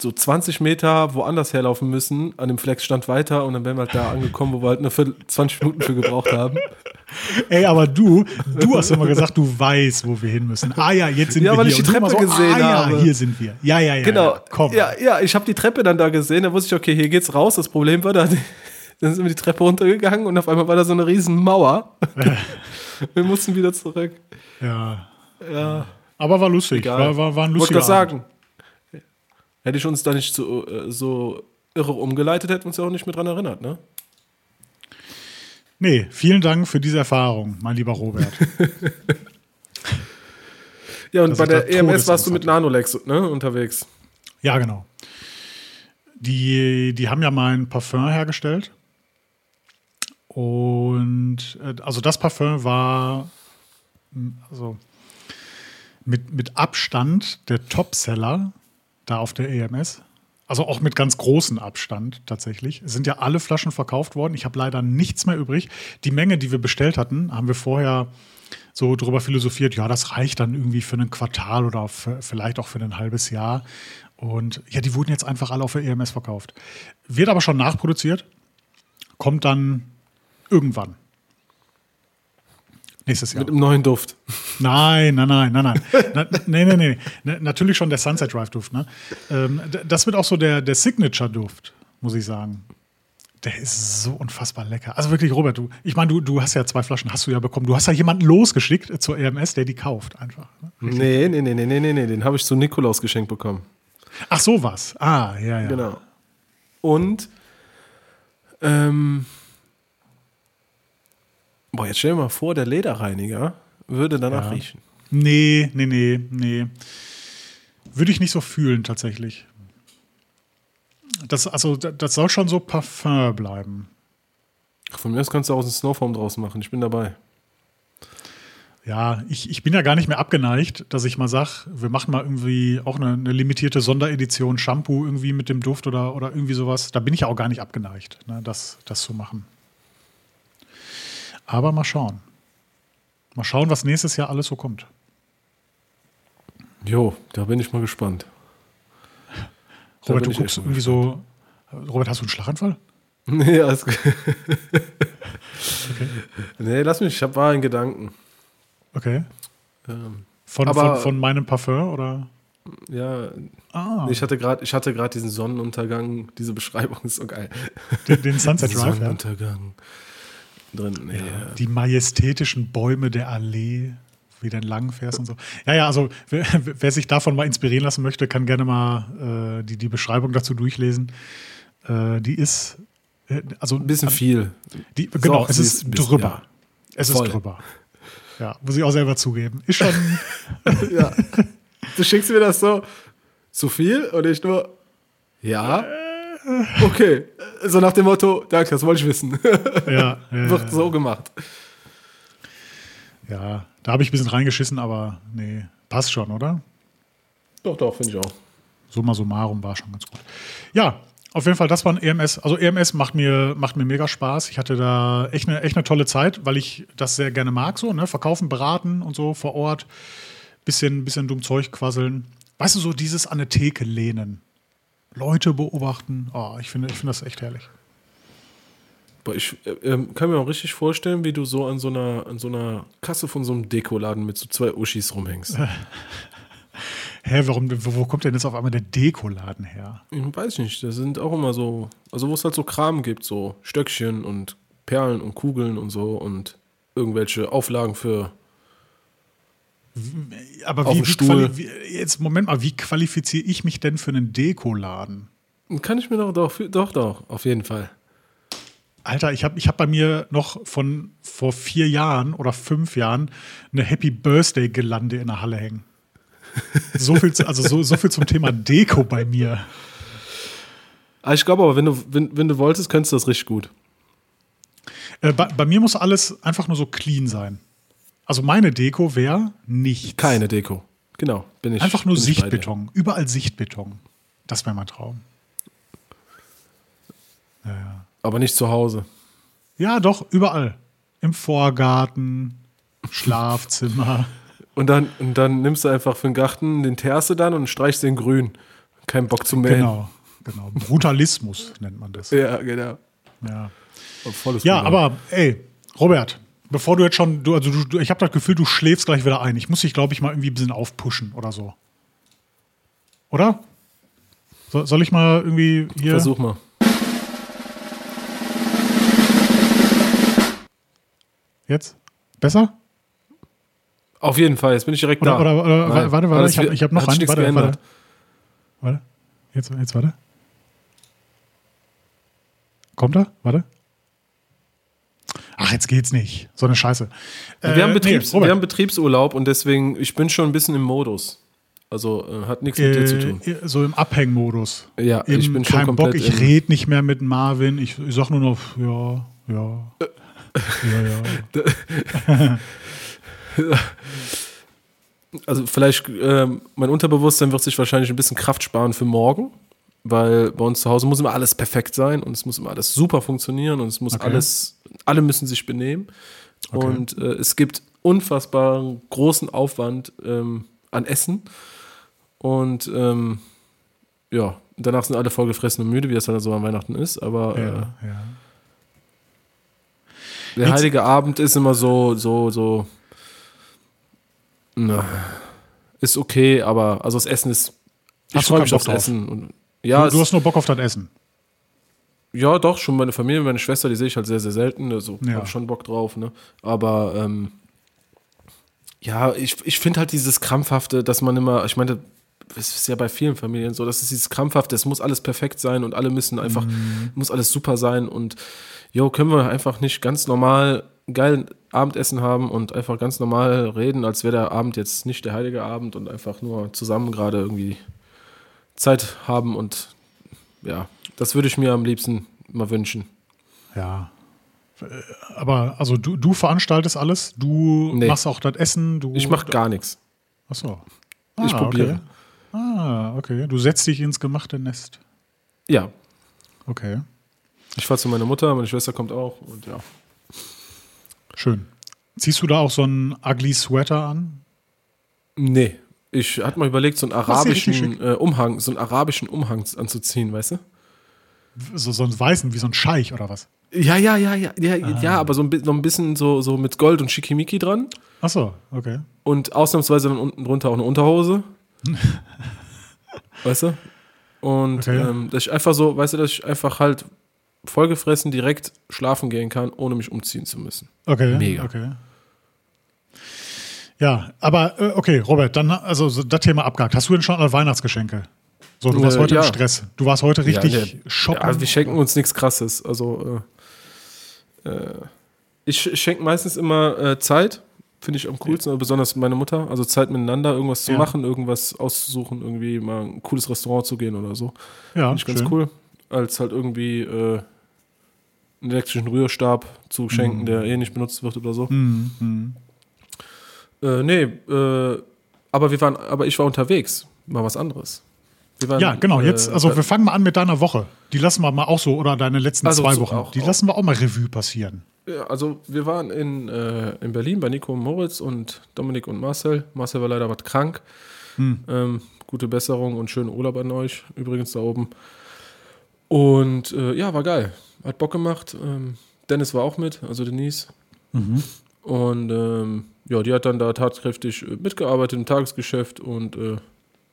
so 20 Meter woanders herlaufen müssen, an dem Flexstand weiter und dann wären wir halt da angekommen, wo wir halt eine Viertel, 20 Minuten für gebraucht haben. Ey, aber du, du hast immer gesagt, du weißt, wo wir hin müssen. Ah ja, jetzt sind Ja, wir weil hier. ich die Und du immer Treppe gesehen ah, ja, habe. hier sind wir. Ja, ja, ja. Genau. Ja, komm. Ja, ja, ich habe die Treppe dann da gesehen, da wusste ich, okay, hier geht's raus. Das Problem war, da, dann sind wir die Treppe runtergegangen und auf einmal war da so eine riesen Mauer. wir mussten wieder zurück. ja. Ja, Aber war lustig. egal. War, war, war ein Wollte lustiger Abend. sagen, hätte ich uns da nicht so, äh, so irre umgeleitet, hätten wir uns ja auch nicht mehr dran erinnert, ne? Nee, vielen Dank für diese Erfahrung, mein lieber Robert. Ja, und Dass bei der EMS warst du mit Nanolex ne, unterwegs. Ja, genau. Die, die haben ja mein Parfum hergestellt. Und äh, also das Parfum war also mit, mit Abstand der Topseller da auf der EMS. Also auch mit ganz großem Abstand tatsächlich. Es sind ja alle Flaschen verkauft worden. Ich habe leider nichts mehr übrig. Die Menge, die wir bestellt hatten, haben wir vorher so drüber philosophiert, ja, das reicht dann irgendwie für ein Quartal oder für, vielleicht auch für ein halbes Jahr. Und ja, die wurden jetzt einfach alle auf der EMS verkauft. Wird aber schon nachproduziert. Kommt dann irgendwann. Nächstes Jahr. Mit einem neuen Duft. Nein, nein, nein, nein, nein. Na, nee, nee, nee. Na, natürlich schon der Sunset Drive Duft. Ne? Ähm, das wird auch so der, der Signature Duft, muss ich sagen. Der ist so unfassbar lecker. Also wirklich, Robert, du, ich meine, du, du hast ja zwei Flaschen, hast du ja bekommen. Du hast ja jemanden losgeschickt zur EMS, der die kauft einfach. Ne? Nee, nee, nee, nee, nee, nee, nee. Den habe ich zu Nikolaus geschenkt bekommen. Ach, sowas. Ah, ja, ja. Genau. Und, ähm, boah, jetzt stell dir mal vor, der Lederreiniger würde danach Ja. riechen. Nee, nee, nee, nee. Würde ich nicht so fühlen, tatsächlich. Das, also, da- das soll schon so Parfum bleiben. Ach, Von mir aus kannst du auch einen Snowform draus machen. Ich bin dabei. Ja, ich, ich bin ja gar nicht mehr abgeneigt, dass ich mal sage, wir machen mal irgendwie auch eine, eine limitierte Sonderedition Shampoo irgendwie mit dem Duft oder, oder irgendwie sowas. Da bin ich ja auch gar nicht abgeneigt, ne, das, das zu machen. Aber mal schauen. Mal schauen, was nächstes Jahr alles so kommt. Jo, da bin ich mal gespannt. Da Robert, du guckst irgendwie so. Robert, hast du einen Schlaganfall? Nee, alles gut. Nee, lass mich, ich hab war in Gedanken. Okay. Ähm, Von, Aber- von, von meinem Parfum oder? ja, Ah, ich hatte gerade, ich hatte gerade diesen Sonnenuntergang, diese Beschreibung ist so geil. den, den Sunset Drive. Ja. Drin. Ja. Die majestätischen Bäume der Allee, wie du entlang fährst und so. Ja, ja, also wer, wer sich davon mal inspirieren lassen möchte, kann gerne mal äh, die, die Beschreibung dazu durchlesen. Äh, die ist, äh, also Ein bisschen viel. Die, genau, auch es ist bisschen, drüber. ja. Es Voll. ist drüber. Ja, muss ich auch selber zugeben. Ist schon, ja. Du schickst mir das so zu viel und ich nur, ja, okay. So nach dem Motto, danke, das wollte ich wissen. ja, ja, Wird so gemacht. ja, da habe ich ein bisschen reingeschissen, aber nee, passt schon, oder? Doch, doch, finde ich auch. Summa summarum war schon ganz gut. Ja, auf jeden Fall, das war ein EMS. Also EMS macht mir, macht mir mega Spaß. Ich hatte da echt eine, echt eine tolle Zeit, weil ich das sehr gerne mag, so, ne? Verkaufen, beraten und so vor Ort. Bisschen, bisschen dumm Zeug quasseln. Weißt du, so dieses an der Theke lehnen. Leute beobachten. Oh, ich finde, ich finde das echt herrlich. Boah, ich äh, ähm, kann mir auch richtig vorstellen, wie du so an so einer, an so einer Kasse von so einem Dekoladen mit so zwei Uschis rumhängst. Hä, warum, wo, wo kommt denn jetzt auf einmal der Dekoladen her? Ich weiß ich nicht, das sind auch immer so, also wo es halt so Kram gibt, so Stöckchen und Perlen und Kugeln und so und irgendwelche Auflagen für. Aber wie, wie, wie, jetzt Moment mal, wie qualifiziere ich mich denn für einen Dekoladen? Kann ich mir doch, doch, doch, doch, auf jeden Fall. Alter, ich habe ich hab bei mir noch von vor vier Jahren oder fünf Jahren eine Happy Birthday Gelande in der Halle hängen. So viel, zu, also so, so viel zum Thema Deko bei mir. Ah, ich glaube aber, wenn du, wenn, wenn du wolltest, könntest du das richtig gut. Äh, bei, bei mir muss alles einfach nur so clean sein. Also meine Deko wäre nichts. Keine Deko. Genau, bin ich. Einfach nur. Sichtbeton. Überall Sichtbeton. Das wäre mein Traum. Ja, ja. Aber nicht zu Hause. Ja, doch, überall. Im Vorgarten, Schlafzimmer. Und dann, und dann nimmst du einfach für den Garten den Terste dann und streichst den grün. Kein Bock zu mähen. Genau, genau. Brutalismus nennt man das. Ja, genau. Ja, ja aber ey, Robert, bevor du jetzt schon, du, also du, ich habe das Gefühl, du schläfst gleich wieder ein. Ich muss dich, glaube ich, mal irgendwie ein bisschen aufpushen oder so. Oder? So, soll ich mal irgendwie hier. Versuch mal. Jetzt? Besser? Auf jeden Fall, jetzt bin ich direkt Oder, da. oder, oder warte, warte, alles ich habe hab noch einen. Warte, warte. Warte. Jetzt, jetzt warte. Kommt er? Warte. Ach, jetzt geht's nicht. So eine Scheiße. Wir, Äh, haben nee, Betriebs, Robert, wir haben Betriebsurlaub und deswegen, ich bin schon ein bisschen im Modus. Also äh, hat nichts mit dir zu tun. äh, so im Abhängmodus. Ja, Im, ich bin schon kein Bock, ich rede nicht mehr mit Marvin. Ich, ich sag nur noch, ja, ja. ja, ja. Also vielleicht, ähm, mein Unterbewusstsein wird sich wahrscheinlich ein bisschen Kraft sparen für morgen, weil bei uns zu Hause muss immer alles perfekt sein und es muss immer alles super funktionieren und es muss Okay. alles, alle müssen sich benehmen. Okay. Und äh, es gibt unfassbaren großen Aufwand ähm, an Essen. Und ähm, ja, danach sind alle vollgefressen und müde, wie das dann so an Weihnachten ist, aber äh, Ja, ja. der Jetzt- heilige Abend ist immer so, so, so, na, ist okay, aber also das Essen ist, ich freue mich aufs? Essen. Ja, du, du hast nur Bock auf das Essen. Ja, doch, schon meine Familie, meine Schwester, die sehe ich halt sehr, sehr selten. Also Ja. habe schon Bock drauf, ne? Aber ähm, ja, ich, ich finde halt dieses Krampfhafte, dass man immer, ich meine, es ist ja bei vielen Familien so, dass es dieses Krampfhafte, es muss alles perfekt sein und alle müssen einfach, muss alles super sein und jo, können wir einfach nicht ganz normal geil Abendessen haben und einfach ganz normal reden, als wäre der Abend jetzt nicht der heilige Abend und einfach nur zusammen gerade irgendwie Zeit haben und ja, das würde ich mir am liebsten mal wünschen. Ja. Aber also du, du veranstaltest alles, du Nee. machst auch das Essen, du. Ich mache gar nichts. Achso. Ich probiere. Okay. Ah, okay. Du setzt dich ins gemachte Nest. Ja, Okay. ich fahre zu meiner Mutter, meine Schwester kommt auch und ja. Schön. Ziehst du da auch so einen ugly Sweater an? Nee, ich hatte mal überlegt, so einen arabischen äh, Umhang, so einen arabischen Umhang anzuziehen, weißt du? So, so einen weißen, wie so ein Scheich oder was? Ja, ja, ja, ja, ja, ja, aber so ein, noch ein bisschen so, so mit Gold und Schickimicki dran Achso, okay. und ausnahmsweise dann unten drunter auch eine Unterhose. weißt du? Und Okay. ähm, dass ich einfach so, weißt du, dass ich einfach halt vollgefressen direkt schlafen gehen kann, ohne mich umziehen zu müssen. Okay. Mega. Okay. Ja, aber äh, okay, Robert, dann also so das Thema abgehakt. Hast du denn schon alle Weihnachtsgeschenke? So, du warst Äh, heute ja. im Stress. Du warst heute richtig Ja, der- shoppen. Ja, wir schenken uns nichts Krasses. Also äh, äh, ich sch- schenke meistens immer äh, Zeit, finde ich am coolsten, also besonders meine Mutter. Also Zeit miteinander, irgendwas zu Ja. machen, irgendwas auszusuchen, irgendwie mal ein cooles Restaurant zu gehen oder so. ja, Finde ich ganz schön. cool. Als halt irgendwie äh, einen elektrischen Rührstab zu schenken, der eh nicht benutzt wird oder so. Mhm, mhm. Äh, nee, äh, aber wir waren, aber ich war unterwegs. Mal was anderes. Waren, Ja, genau. Jetzt, äh, also wir fangen mal an mit deiner Woche. Die lassen wir mal auch so, oder deine letzten Also zwei Wochen. auch- die auch. lassen wir auch mal Revue passieren. Ja, also wir waren in, äh, in Berlin bei Nico und Moritz und Dominik und Marcel. Marcel war leider was krank. Hm. Ähm, gute Besserung und schönen Urlaub an euch, übrigens da oben. Und äh, ja, war geil. Hat Bock gemacht. Ähm, Dennis war auch mit, also Denise. Mhm. Und ähm, ja, die hat dann da tatkräftig äh, mitgearbeitet im Tagesgeschäft und äh,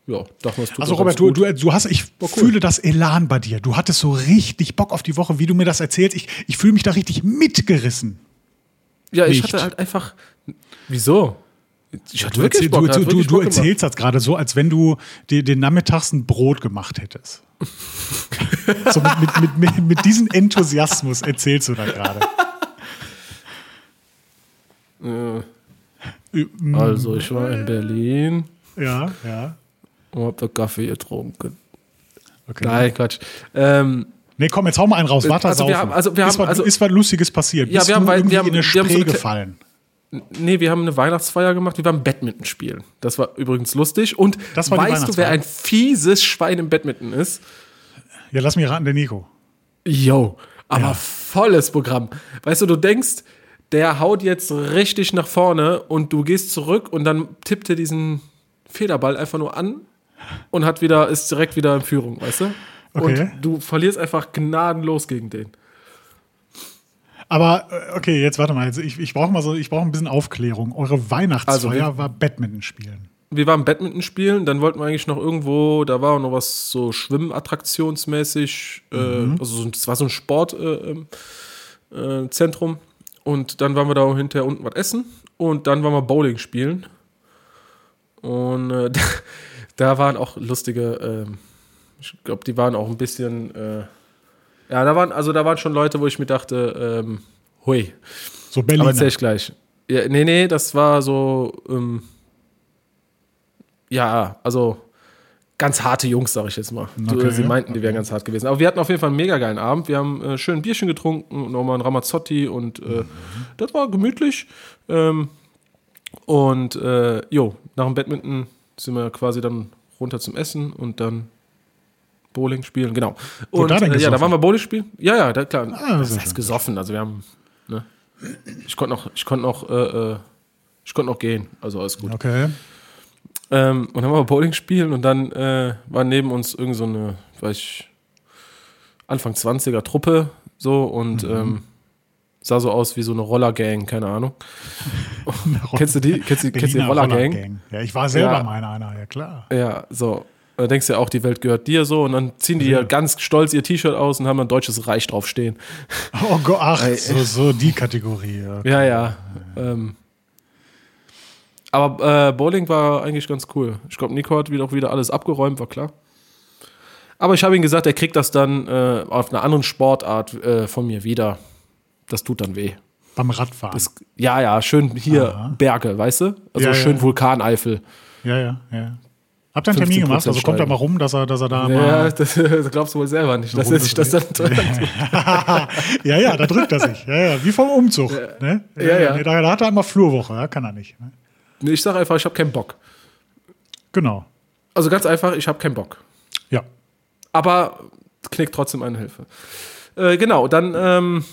ja, dachte man, es tut Also Robert, du, du, du hast, ich cool. fühle das Elan bei dir. Du hattest so richtig Bock auf die Woche, wie du mir das erzählst. Ich, ich fühle mich da richtig mitgerissen. Ja, ich nicht. hatte halt einfach. Wieso? Ich hatte Du, wirklich erzähl, Bock, du, hat du, du, wirklich du gemacht. erzählst das gerade so, als wenn du dir den nachmittags ein Brot gemacht hättest. so mit, mit, mit, mit, mit diesem Enthusiasmus erzählst du da gerade. Also, ich war in Berlin Ja, ja. und hab da Kaffee getrunken. Okay. Nein, Quatsch. Ähm, Nee, komm, jetzt hau mal einen raus. Warte, Also wir haben- also wir ist, haben- was, also- ist was Lustiges passiert? Ja, Bist wir haben- du wir irgendwie haben- in eine so Spree eine Kle- gefallen? nee, wir haben eine Weihnachtsfeier gemacht. Wir waren Badminton spielen. Das war übrigens lustig. Und weißt du, wer ein fieses Schwein im Badminton ist? Ja, lass mich raten, der Nico. Yo, aber Ja. volles Programm. Weißt du, du denkst, der haut jetzt richtig nach vorne und du gehst zurück und dann tippt er diesen Federball einfach nur an und hat wieder, ist direkt wieder in Führung, weißt du? Okay. Und du verlierst einfach gnadenlos gegen den. Aber äh, okay, jetzt warte mal. Also ich ich brauche mal so, ich brauche ein bisschen Aufklärung. Eure Weihnachtsfeier Also wir- war Badminton spielen. Wir waren Badminton spielen, dann wollten wir eigentlich noch irgendwo, da war auch noch was so Schwimmattraktionsmäßig, äh, also so, das war so ein Sportzentrum. Äh, Zentrum. Und dann waren wir da auch hinterher unten was essen und dann waren wir Bowling spielen. Und äh, da, da waren auch lustige, ähm, ich glaube, die waren auch ein bisschen, äh, ja, da waren, also da waren schon Leute, wo ich mir dachte, ähm, hui. So Aber Berlin. erzähl ich gleich. Ja, nee, nee, das war so, ähm, ja, also ganz harte Jungs, sag ich jetzt mal. Okay, Sie meinten, die wären ganz hart gewesen. Aber wir hatten auf jeden Fall einen mega geilen Abend. Wir haben äh, schön ein Bierchen getrunken, nochmal ein Ramazzotti und äh, das war gemütlich. Ähm, und äh, jo, nach dem Badminton sind wir quasi dann runter zum Essen und dann Bowling spielen, genau. Und da denn äh, ja, da waren wir Bowling spielen. Ja, ja, da, klar. Ah, das heißt gesoffen. Also wir haben, ne? Ich konnte noch, ich konnte noch, äh, äh, ich konnte noch gehen. Also alles gut. Okay. Ähm, und dann haben wir Bowling spielen und dann äh, war neben uns irgend so eine, weiß ich, Anfang 20er Truppe so und ähm, sah so aus wie so eine Rollergang, keine Ahnung. kennst du die? Kennst du, kennst du die Rollergang? Ja, ich war selber Ja. mal in einer, ja klar. Ja, so. Dann denkst du ja auch, die Welt gehört dir so und dann ziehen die ja ganz stolz ihr T-Shirt aus und haben dann deutsches Reich draufstehen. Oh Gott, ach, so, so die Kategorie. Ja. Ja, ja. Ähm, aber äh, Bowling war eigentlich ganz cool. Ich glaube, Nico hat wieder auch wieder alles abgeräumt, war klar. Aber ich habe ihm gesagt, er kriegt das dann äh, auf einer anderen Sportart äh, von mir wieder. Das tut dann weh. Beim Radfahren. Das, ja, ja, schön hier Aha. Berge, weißt du? Also Ja, schön ja. Vulkaneifel. ja, ja, ja. Habt ihr einen Termin 15% gemacht? Also kommt er mal rum, dass er, dass er da Ja, mal. das, das glaubst du wohl selber nicht, dass er sich das dann. ja, ja, da drückt er sich. Ja, ja, wie vom Umzug. Ne? Ja, ja. Da, da hat er einmal Flurwoche, ja, kann er nicht. Ne? Ich sage einfach, ich habe keinen Bock. Genau. Also ganz einfach, ich habe keinen Bock. Ja. aber knickt trotzdem eine Hilfe. Äh, genau, dann ähm,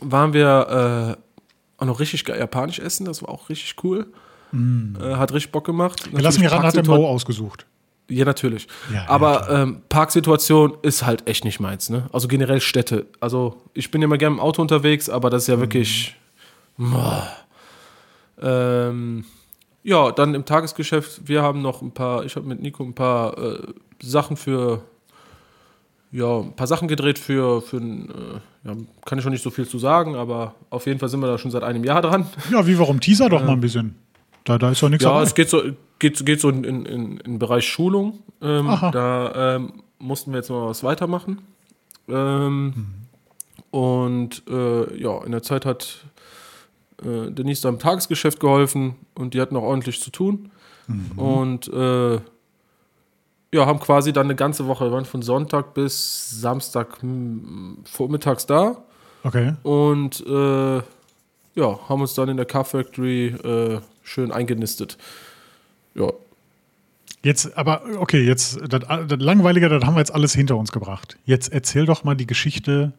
waren wir äh, auch noch richtig geil japanisch essen, das war auch richtig cool. Äh, hat richtig Bock gemacht. Wir lassen Natürlich mich ran, hat der Mo ausgesucht. Ja, natürlich. Ja, ja, aber ähm, Parksituation ist halt echt nicht meins, ne? Also generell Städte. Also ich bin ja immer gerne im Auto unterwegs, aber das ist ja wirklich. Boah. Ähm, ja, dann im Tagesgeschäft, wir haben noch ein paar, ich habe mit Nico ein paar äh, Sachen für, ja, ein paar Sachen gedreht für, für äh, ja, kann ich schon nicht so viel zu sagen, aber auf jeden Fall sind wir da schon seit einem Jahr dran. Ja, wie warum? Teaser doch mal ein bisschen. Da, da ist doch nichts Ja, dabei. es geht so, geht, geht so in, in, in, in den Bereich Schulung. Ähm, da ähm, mussten wir jetzt mal was weitermachen. Ähm, Und äh, ja, in der Zeit hat äh, Denise da im Tagesgeschäft geholfen und die hatten auch ordentlich zu tun. Und äh, ja, haben quasi dann eine ganze Woche, wir waren von Sonntag bis Samstag hm, vormittags da. Okay. Und äh, ja, haben uns dann in der Car Factory äh, schön eingenistet. Ja, Jetzt, aber okay, jetzt, das, das Langweilige, das haben wir jetzt alles hinter uns gebracht. Jetzt erzähl doch mal die Geschichte,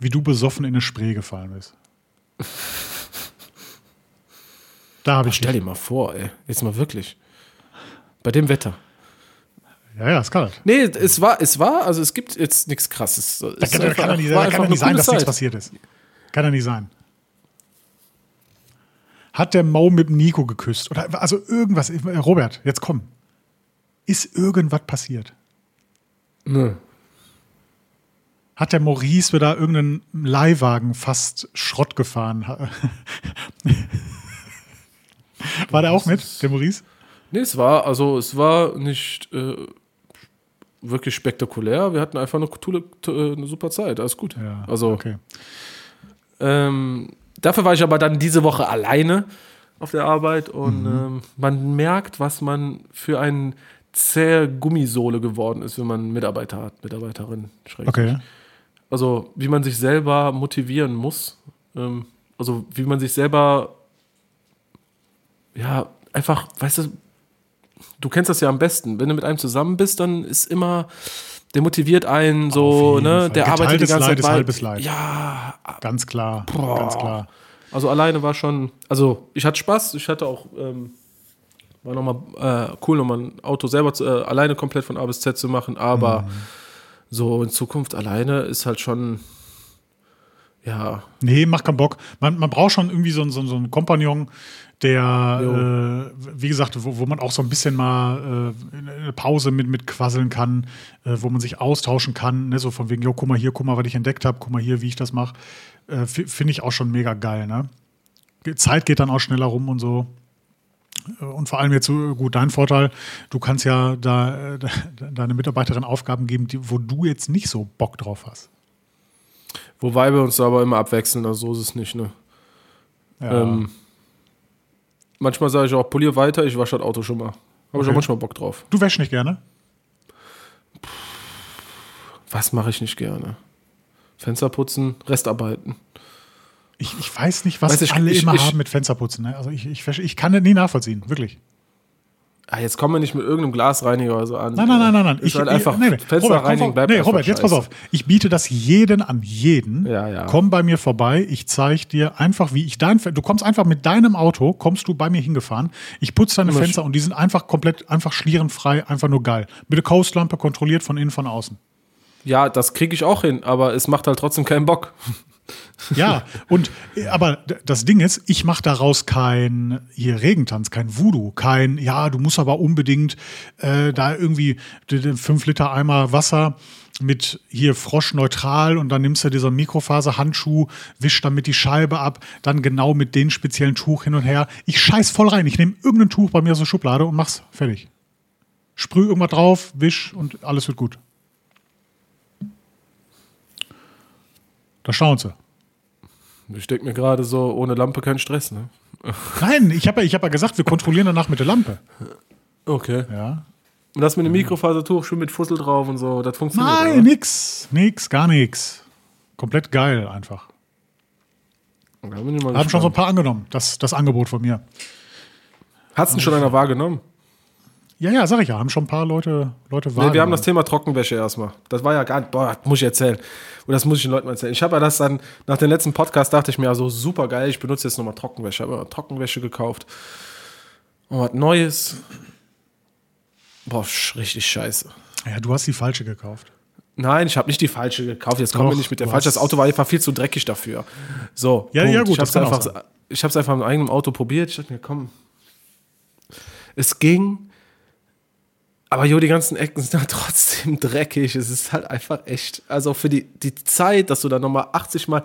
wie du besoffen in eine Spree gefallen bist. Da habe ich stell dir mal vor, ey. Jetzt mal wirklich. Bei dem Wetter. Ja, ja, das kann das. Nee, es war, es war, also es gibt jetzt nichts krasses. Da kann, ja nicht, da kann nicht sein, dass nichts passiert ist. Kann ja nicht sein. Hat der Mau mit dem Nico geküsst? Oder also irgendwas. Robert, jetzt komm. Ist irgendwas passiert? Nö. Hat der Maurice wieder irgendeinen Leihwagen fast Schrott gefahren? War der auch mit, der Maurice? Nee, es war, also es war nicht äh, wirklich spektakulär. Wir hatten einfach eine, coole, äh, eine super Zeit. Alles gut. Ja, also okay. Ähm, dafür war ich aber dann diese Woche alleine auf der Arbeit und ähm, man merkt, was man für ein zähe Gummisohle geworden ist, wenn man Mitarbeiter hat, Mitarbeiterin. Okay. Also wie man sich selber motivieren muss. Ähm, also wie man sich selber, ja, einfach, weißt du, du kennst das ja am besten. Wenn du mit einem zusammen bist, dann ist immer, der motiviert einen so, ne? Fall. Der arbeitet die Geteiltes ganze Leid ist Zeit. halbes Leid. Ja, Ganz klar. Boah. Ganz klar. also alleine war schon, also ich hatte Spaß, ich hatte auch, ähm, war nochmal äh, cool, nochmal ein Auto selber zu, äh, alleine komplett von A bis Z zu machen, aber so in Zukunft alleine ist halt schon, ja, Nee, macht keinen Bock. Man, man braucht schon irgendwie so, einen- so, so einen Kompagnon, der, äh, wie gesagt, wo, wo man auch so ein bisschen mal äh, in eine Pause mit, mit quasseln kann, äh, wo man sich austauschen kann. Ne? So von wegen, jo, guck mal hier, guck mal, was ich entdeckt habe, guck mal hier, wie ich das mache. Äh, Finde ich auch schon mega geil. Ne? Zeit geht dann auch schneller rum und so. Äh, Und vor allem jetzt so, gut, dein Vorteil, du kannst ja da äh, de- deine Mitarbeiterin Aufgaben geben, die, wo du jetzt nicht so Bock drauf hast. Wobei wir uns da aber immer abwechseln, also so ist es nicht, ne? Ja. Ähm, manchmal sage ich auch, polier weiter, ich wasche das Auto schon mal. Habe ich Okay. auch manchmal Bock drauf. du wäschst nicht gerne? Was mache ich nicht gerne? Fenster putzen, Restarbeiten. Ich, ich weiß nicht, was Weiß ich- alle ich- immer ich- haben mit Fensterputzen. Ne? Also ich, ich, ich kann das nie nachvollziehen, wirklich. Ah, jetzt kommen wir nicht mit irgendeinem Glasreiniger oder so an. Nein, nein, nein, nein, nein. Ist halt einfach nee, nee. Fenster Robert, reinigen komm, bleibt nee, Robert, jetzt pass auf. Ich biete das jeden an, jeden. Ja, ja. Komm bei mir vorbei. Ich zeige dir einfach, wie ich dein Du kommst einfach mit deinem Auto, kommst du bei mir hingefahren. Ich putze deine Immer Fenster und die sind einfach komplett, einfach schlierenfrei, einfach nur geil. Mit der Coastlampe kontrolliert von innen, von außen. Ja, das kriege ich auch hin, aber es macht halt trotzdem keinen Bock. Ja, und aber das Ding ist, ich mache daraus kein hier Regentanz, kein Voodoo, kein, ja, du musst aber unbedingt äh, da irgendwie 5 Liter Eimer Wasser mit hier froschneutral und dann nimmst du dieser Mikrofaserhandschuh, wischst damit die Scheibe ab, dann genau mit den speziellen Tuch hin und her. Ich scheiß voll rein. Ich nehme irgendein Tuch bei mir aus der Schublade und mach's fertig. Sprüh irgendwas drauf, wisch und alles wird gut. Da staunt sie. Ich denke mir gerade so, ohne Lampe kein Stress, ne? Nein, ich habe ja, ich hab ja gesagt, wir kontrollieren danach mit der Lampe. Okay. Ja. Und das mit dem Mikrofasertuch schon mit Fussel drauf und so, das funktioniert. Nein, oder? nix. Nix, gar nix. Komplett geil einfach. Mal Haben schon so ein paar angenommen, das, das Angebot von mir. Hat's denn schon einer wahrgenommen? Ja, ja, sag ich ja, haben schon ein paar Leute, Leute Nee, wir haben das. Thema Trockenwäsche erstmal. Das war ja gar nicht, boah, das muss ich erzählen. Und das muss ich den Leuten mal erzählen. Ich habe ja das dann, nach dem letzten Podcast dachte ich mir, also super geil, ich benutze jetzt nochmal Trockenwäsche. habe Trockenwäsche gekauft. Und was Neues. Boah, richtig scheiße. Ja, du hast die falsche gekauft. Nein, ich habe nicht die falsche gekauft. Jetzt kommen wir nicht mit der falschen. Das Auto war einfach viel zu dreckig dafür. So. Ja, ja, gut, Ich habe es einfach, ich einfach im eigenen Auto probiert. Ich dachte mir, komm. Es ging. Aber jo, die ganzen Ecken sind halt trotzdem dreckig. Es ist halt einfach echt. Also für die, die Zeit, dass du da nochmal 80 Mal.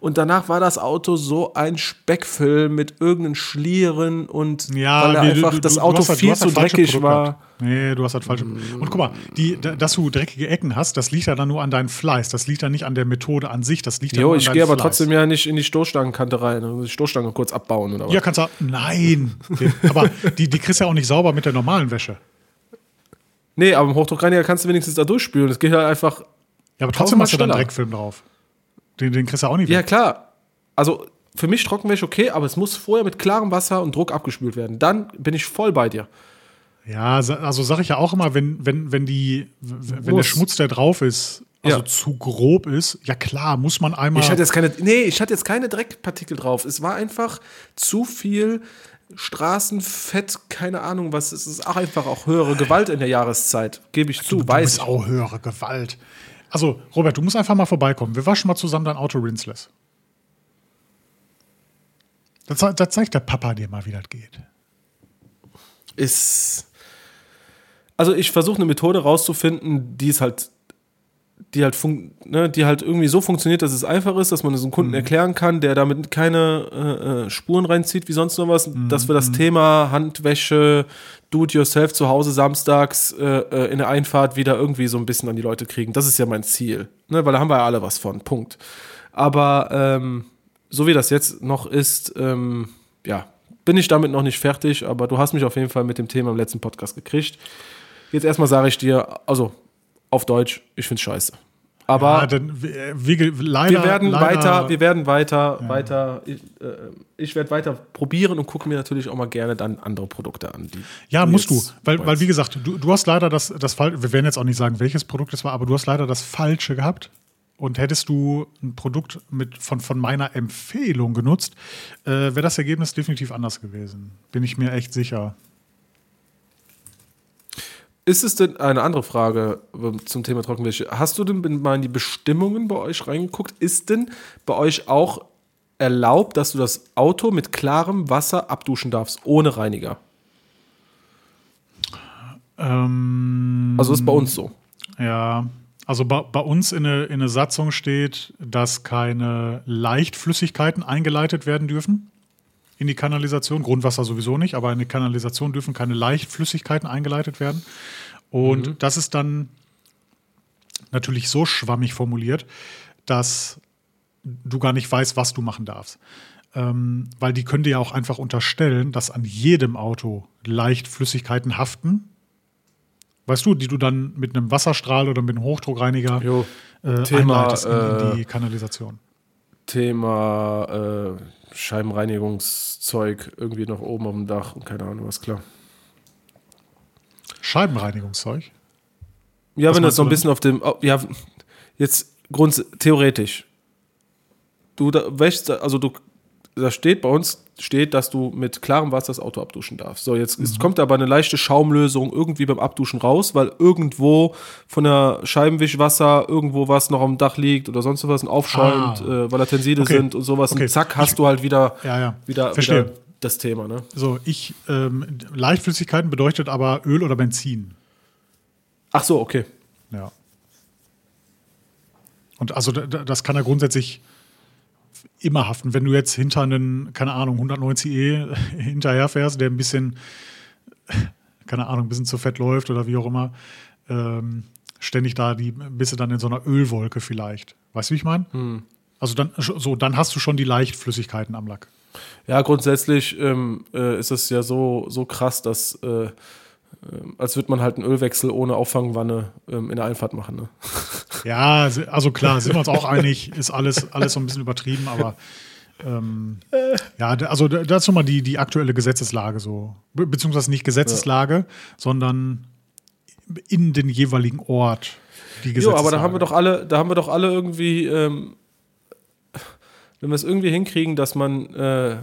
Und danach war das Auto so ein Speckfüll mit irgendeinen Schlieren und Ja, weil wie- einfach du- das du- Auto halt- viel zu halt dreckig war. Nee, du hast halt falsche. Und guck mal, die, da- dass du dreckige Ecken hast, das liegt ja dann nur an deinem Fleiß. Das liegt ja nicht an der Methode an sich. Das liegt ja Jo, nur an ich gehe aber Fleiß. trotzdem ja nicht in die Stoßstangenkante rein. Also die Stoßstange kurz abbauen oder was. Ja, kannst du. Nein. aber die, die kriegst du ja auch nicht sauber mit der normalen Wäsche. Nee, aber im Hochdruckreiniger kannst du wenigstens da durchspülen. Das geht halt einfach. Ja, aber trotzdem hast du dann. Dreckfilm drauf. Den, den kriegst du auch nicht Ja, weg. klar. Also für mich Trockenwäsche okay, aber es muss vorher mit klarem Wasser und Druck abgespült werden. Dann bin ich voll bei dir. Ja, also sage ich ja auch immer, wenn, wenn, wenn, die, wenn der. Schmutz, der drauf ist, also Ja. zu grob ist, ja klar, muss man einmal. Ich hatte jetzt keine, nee, ich hatte jetzt keine Dreckpartikel drauf. Es war einfach zu viel Straßenfett, keine Ahnung was. Es ist auch einfach auch höhere Gewalt in der Jahreszeit. Gebe ich zu, du weiß bist ich. auch höhere Gewalt. Also, Robert, du musst einfach mal vorbeikommen. Wir waschen mal zusammen dein Auto rinseless. Da zeigt der Papa dir mal, wie das geht. ist. Also ich versuche eine Methode rauszufinden, die es halt, die halt, fun ne, die halt irgendwie so funktioniert, dass es einfach ist, dass man es einem Kunden erklären kann, der damit keine äh, äh, Spuren reinzieht, wie sonst noch was, dass wir das Thema Handwäsche, Do-it-yourself zu Hause samstags äh, äh, in der Einfahrt wieder irgendwie so ein bisschen an die Leute kriegen. Das ist ja mein Ziel, ne, weil da haben wir ja alle was von. Punkt. Aber ähm, so wie das jetzt noch ist, ähm, ja, bin ich damit noch nicht fertig, aber du hast mich auf jeden Fall mit dem Thema im letzten Podcast gekriegt. Jetzt erstmal sage ich dir, also auf Deutsch, ich find's scheiße. Aber ja, dann, wie, wie, leider, wir werden leider, weiter, wir werden weiter, weiter, ich, äh, ich werde weiter probieren und gucke mir natürlich auch mal gerne dann andere Produkte an. Die Ja, du musst du. Weil, weil wie gesagt, du, du hast leider das, das Fall, wir werden jetzt auch nicht sagen, welches Produkt es war, aber du hast leider das Falsche gehabt. Und hättest du ein Produkt mit, von, von meiner Empfehlung genutzt, äh, wäre das Ergebnis definitiv anders gewesen. Bin ich mir echt sicher. Ist es denn eine andere Frage ähm, zum Thema Trockenwäsche? Hast du denn mal in die Bestimmungen bei euch reingeguckt? Ist denn bei euch auch erlaubt, dass du das Auto mit klarem Wasser abduschen darfst, ohne Reiniger? Ähm, Also ist bei uns so. Ja, also bei, bei uns in eine, in eine Satzung steht, dass keine Leichtflüssigkeiten eingeleitet werden dürfen in die Kanalisation. Grundwasser sowieso nicht, aber in die Kanalisation dürfen keine Leichtflüssigkeiten eingeleitet werden. Und das ist dann natürlich so schwammig formuliert, dass du gar nicht weißt, was du machen darfst. Ähm, weil die können dir ja auch einfach unterstellen, dass an jedem Auto Leichtflüssigkeiten haften. Weißt du, die du dann mit einem Wasserstrahl oder mit einem Hochdruckreiniger Jo. äh, Thema, einleitest in, in äh, die Kanalisation. Thema äh, Scheibenreinigungszeug irgendwie noch oben auf dem Dach und keine Ahnung was, klar. Scheibenreinigungszeug? Ja, Was wenn das so ein bisschen auf dem, ja, jetzt grunds theoretisch. Du da wäschst, also du, da steht bei uns steht, dass du mit klarem Wasser das Auto abduschen darfst. So, jetzt Mhm. kommt aber eine leichte Schaumlösung irgendwie beim Abduschen raus, weil irgendwo von der Scheibenwischwasser irgendwo was noch am Dach liegt oder sonst was und aufschäumt, Ah. äh, weil da Tenside Okay. sind und sowas. Okay. Und zack, hast du halt wieder, Ja, ja. wieder, Verstehe. wieder das Thema, ne? So, ich, ähm, Leichtflüssigkeiten bedeutet aber Öl oder Benzin. Ach so, okay. Ja. Und also da- da- das kann ja grundsätzlich immer haften. Wenn du jetzt hinter einen, keine Ahnung, 190e hinterherfährst, der ein bisschen, keine Ahnung, ein bisschen zu fett läuft oder wie auch immer, ähm, ständig da, die bist du dann in so einer Ölwolke vielleicht. Weißt du, wie ich meine? Also dann, so, dann hast du schon die Leichtflüssigkeiten am Lack. Ja, grundsätzlich ähm, äh, ist es ja so, so krass, dass äh, äh, als würde man halt einen Ölwechsel ohne Auffangwanne ähm, in der Einfahrt machen. Ne? Ja, also klar, sind wir uns auch einig, ist alles, alles so ein bisschen übertrieben, aber ähm, ja, also d- dazu mal die, die aktuelle Gesetzeslage so. Be beziehungsweise nicht Gesetzeslage, sondern in den jeweiligen Ort die Jo, Gesetzeslage. aber da haben wir doch alle, da haben wir doch alle irgendwie, ähm, wenn wir es irgendwie hinkriegen, dass man äh,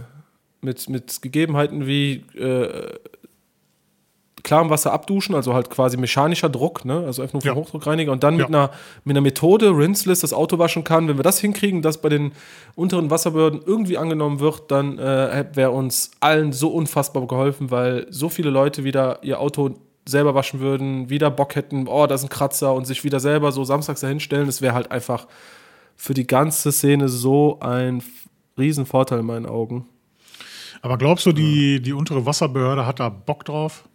mit, mit Gegebenheiten wie äh, klarem Wasser abduschen, also halt quasi mechanischer Druck, ne? also nur vom Ja. Hochdruckreiniger und dann mit, Ja. einer, mit einer Methode, rinseless, das Auto waschen kann. Wenn wir das hinkriegen, dass bei den unteren Wasserbehörden irgendwie angenommen wird, dann äh, wäre uns allen so unfassbar geholfen, weil so viele Leute wieder ihr Auto selber waschen würden, wieder Bock hätten, oh, da ist ein Kratzer und sich wieder selber so samstags dahinstellen. Das wäre halt einfach für die ganze Szene so ein Riesenvorteil in meinen Augen. Aber glaubst du, die, die untere Wasserbehörde hat da Bock drauf?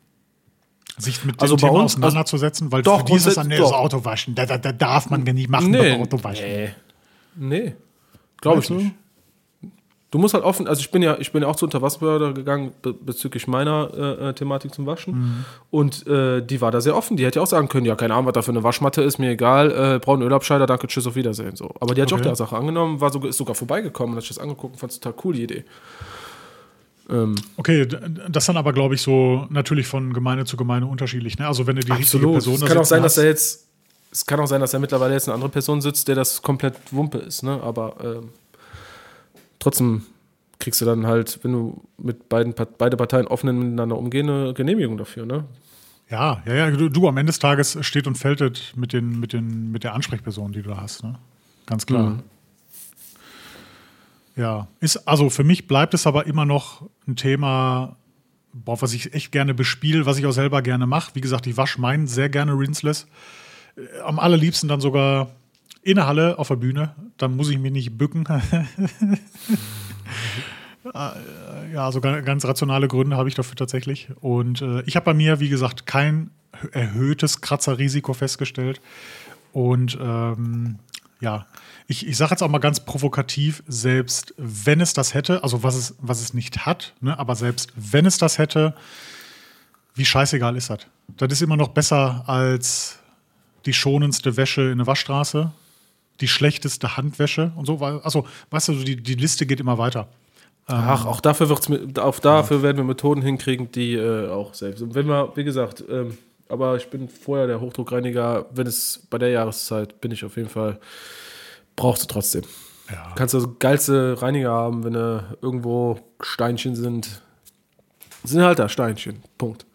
Sich mit dem Also bei Thema uns- auseinanderzusetzen, weil Doch, für dieses grundsätzlich- das. Auto waschen, da, da, da darf man nicht machen, Nee. beim Auto waschen. Nee. Nee. Glaube ich nicht. Du musst halt offen, also ich bin ja, ich bin ja auch zur Unterwasserbehörde gegangen be bezüglich meiner äh, äh, Thematik zum Waschen. Mhm. Und äh, die war da sehr offen. Die hätte ja auch sagen können, ja, keine Ahnung, was da für eine Waschmatte ist, mir egal, äh, brauchen Ölabscheider, danke, tschüss, auf Wiedersehen. So. Aber die hat Okay. auch der Sache angenommen, war sogar, ist sogar vorbeigekommen und hat sich das angeguckt und fand es total cool, die Idee. Ähm, Okay, das dann aber, glaube ich, so natürlich von Gemeinde zu Gemeinde unterschiedlich. Ne? Also wenn du die richtige absolut. Person Es kann auch sein, dass hast- er jetzt, es kann auch sein, dass er mittlerweile jetzt eine andere Person sitzt, der das komplett Wumpe ist, ne? Aber ähm, trotzdem kriegst du dann halt, wenn du mit beiden beide Parteien offen miteinander umgehen, eine Genehmigung dafür, ne? Ja, ja, ja, du, du am Ende des Tages steht und fällt mit, den, mit, den, mit der Ansprechperson, die du da hast. Ne? Ganz klar. Mhm. Ja, ist, also für mich bleibt es aber immer noch ein Thema, boah, was ich echt gerne bespiele, was ich auch selber gerne mache. Wie gesagt, ich wasche meinen sehr gerne rinseless. Äh, Am allerliebsten dann sogar in der Halle auf der Bühne. Dann muss ich mich nicht bücken. Äh, ja, also ga- ganz rationale Gründe habe ich dafür tatsächlich. Und äh, ich habe bei mir, wie gesagt, kein erhöhtes Kratzerrisiko festgestellt. Und ähm, ja, ich, ich sage jetzt auch mal ganz provokativ, selbst wenn es das hätte, also was es, was es nicht hat, ne, aber selbst wenn es das hätte, wie scheißegal ist das? Das ist immer noch besser als die schonendste Wäsche in der Waschstraße, die schlechteste Handwäsche und so. Also, weißt du, die, die Liste geht immer weiter. Ach, auch dafür wird's auch dafür werden wir Methoden hinkriegen, die äh, auch selbst. Und wenn wir, wie gesagt, ähm, aber ich bin vorher der Hochdruckreiniger, wenn es bei der Jahreszeit bin ich auf jeden Fall, brauchst du trotzdem. Ja. Kannst du so geilste Reiniger haben, wenn da irgendwo Steinchen sind. Sind halt da Steinchen. Punkt.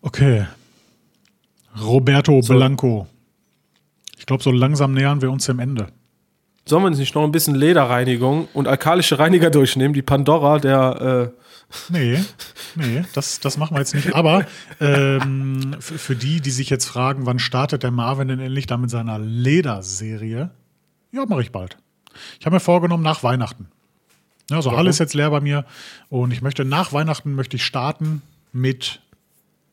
Okay. Roberto Blanco. Ich glaube, so langsam nähern wir uns dem Ende. Sollen wir nicht noch ein bisschen Lederreinigung und alkalische Reiniger durchnehmen? Die Pandora, der äh, Nee, nee, das, das machen wir jetzt nicht. Aber ähm, für, die, die sich jetzt fragen, wann startet der Marvin denn endlich da mit seiner Lederserie? Ja, mache ich bald. Ich habe mir vorgenommen, nach Weihnachten. Ja, also Halle ist jetzt leer bei mir und ich möchte nach Weihnachten möchte ich starten mit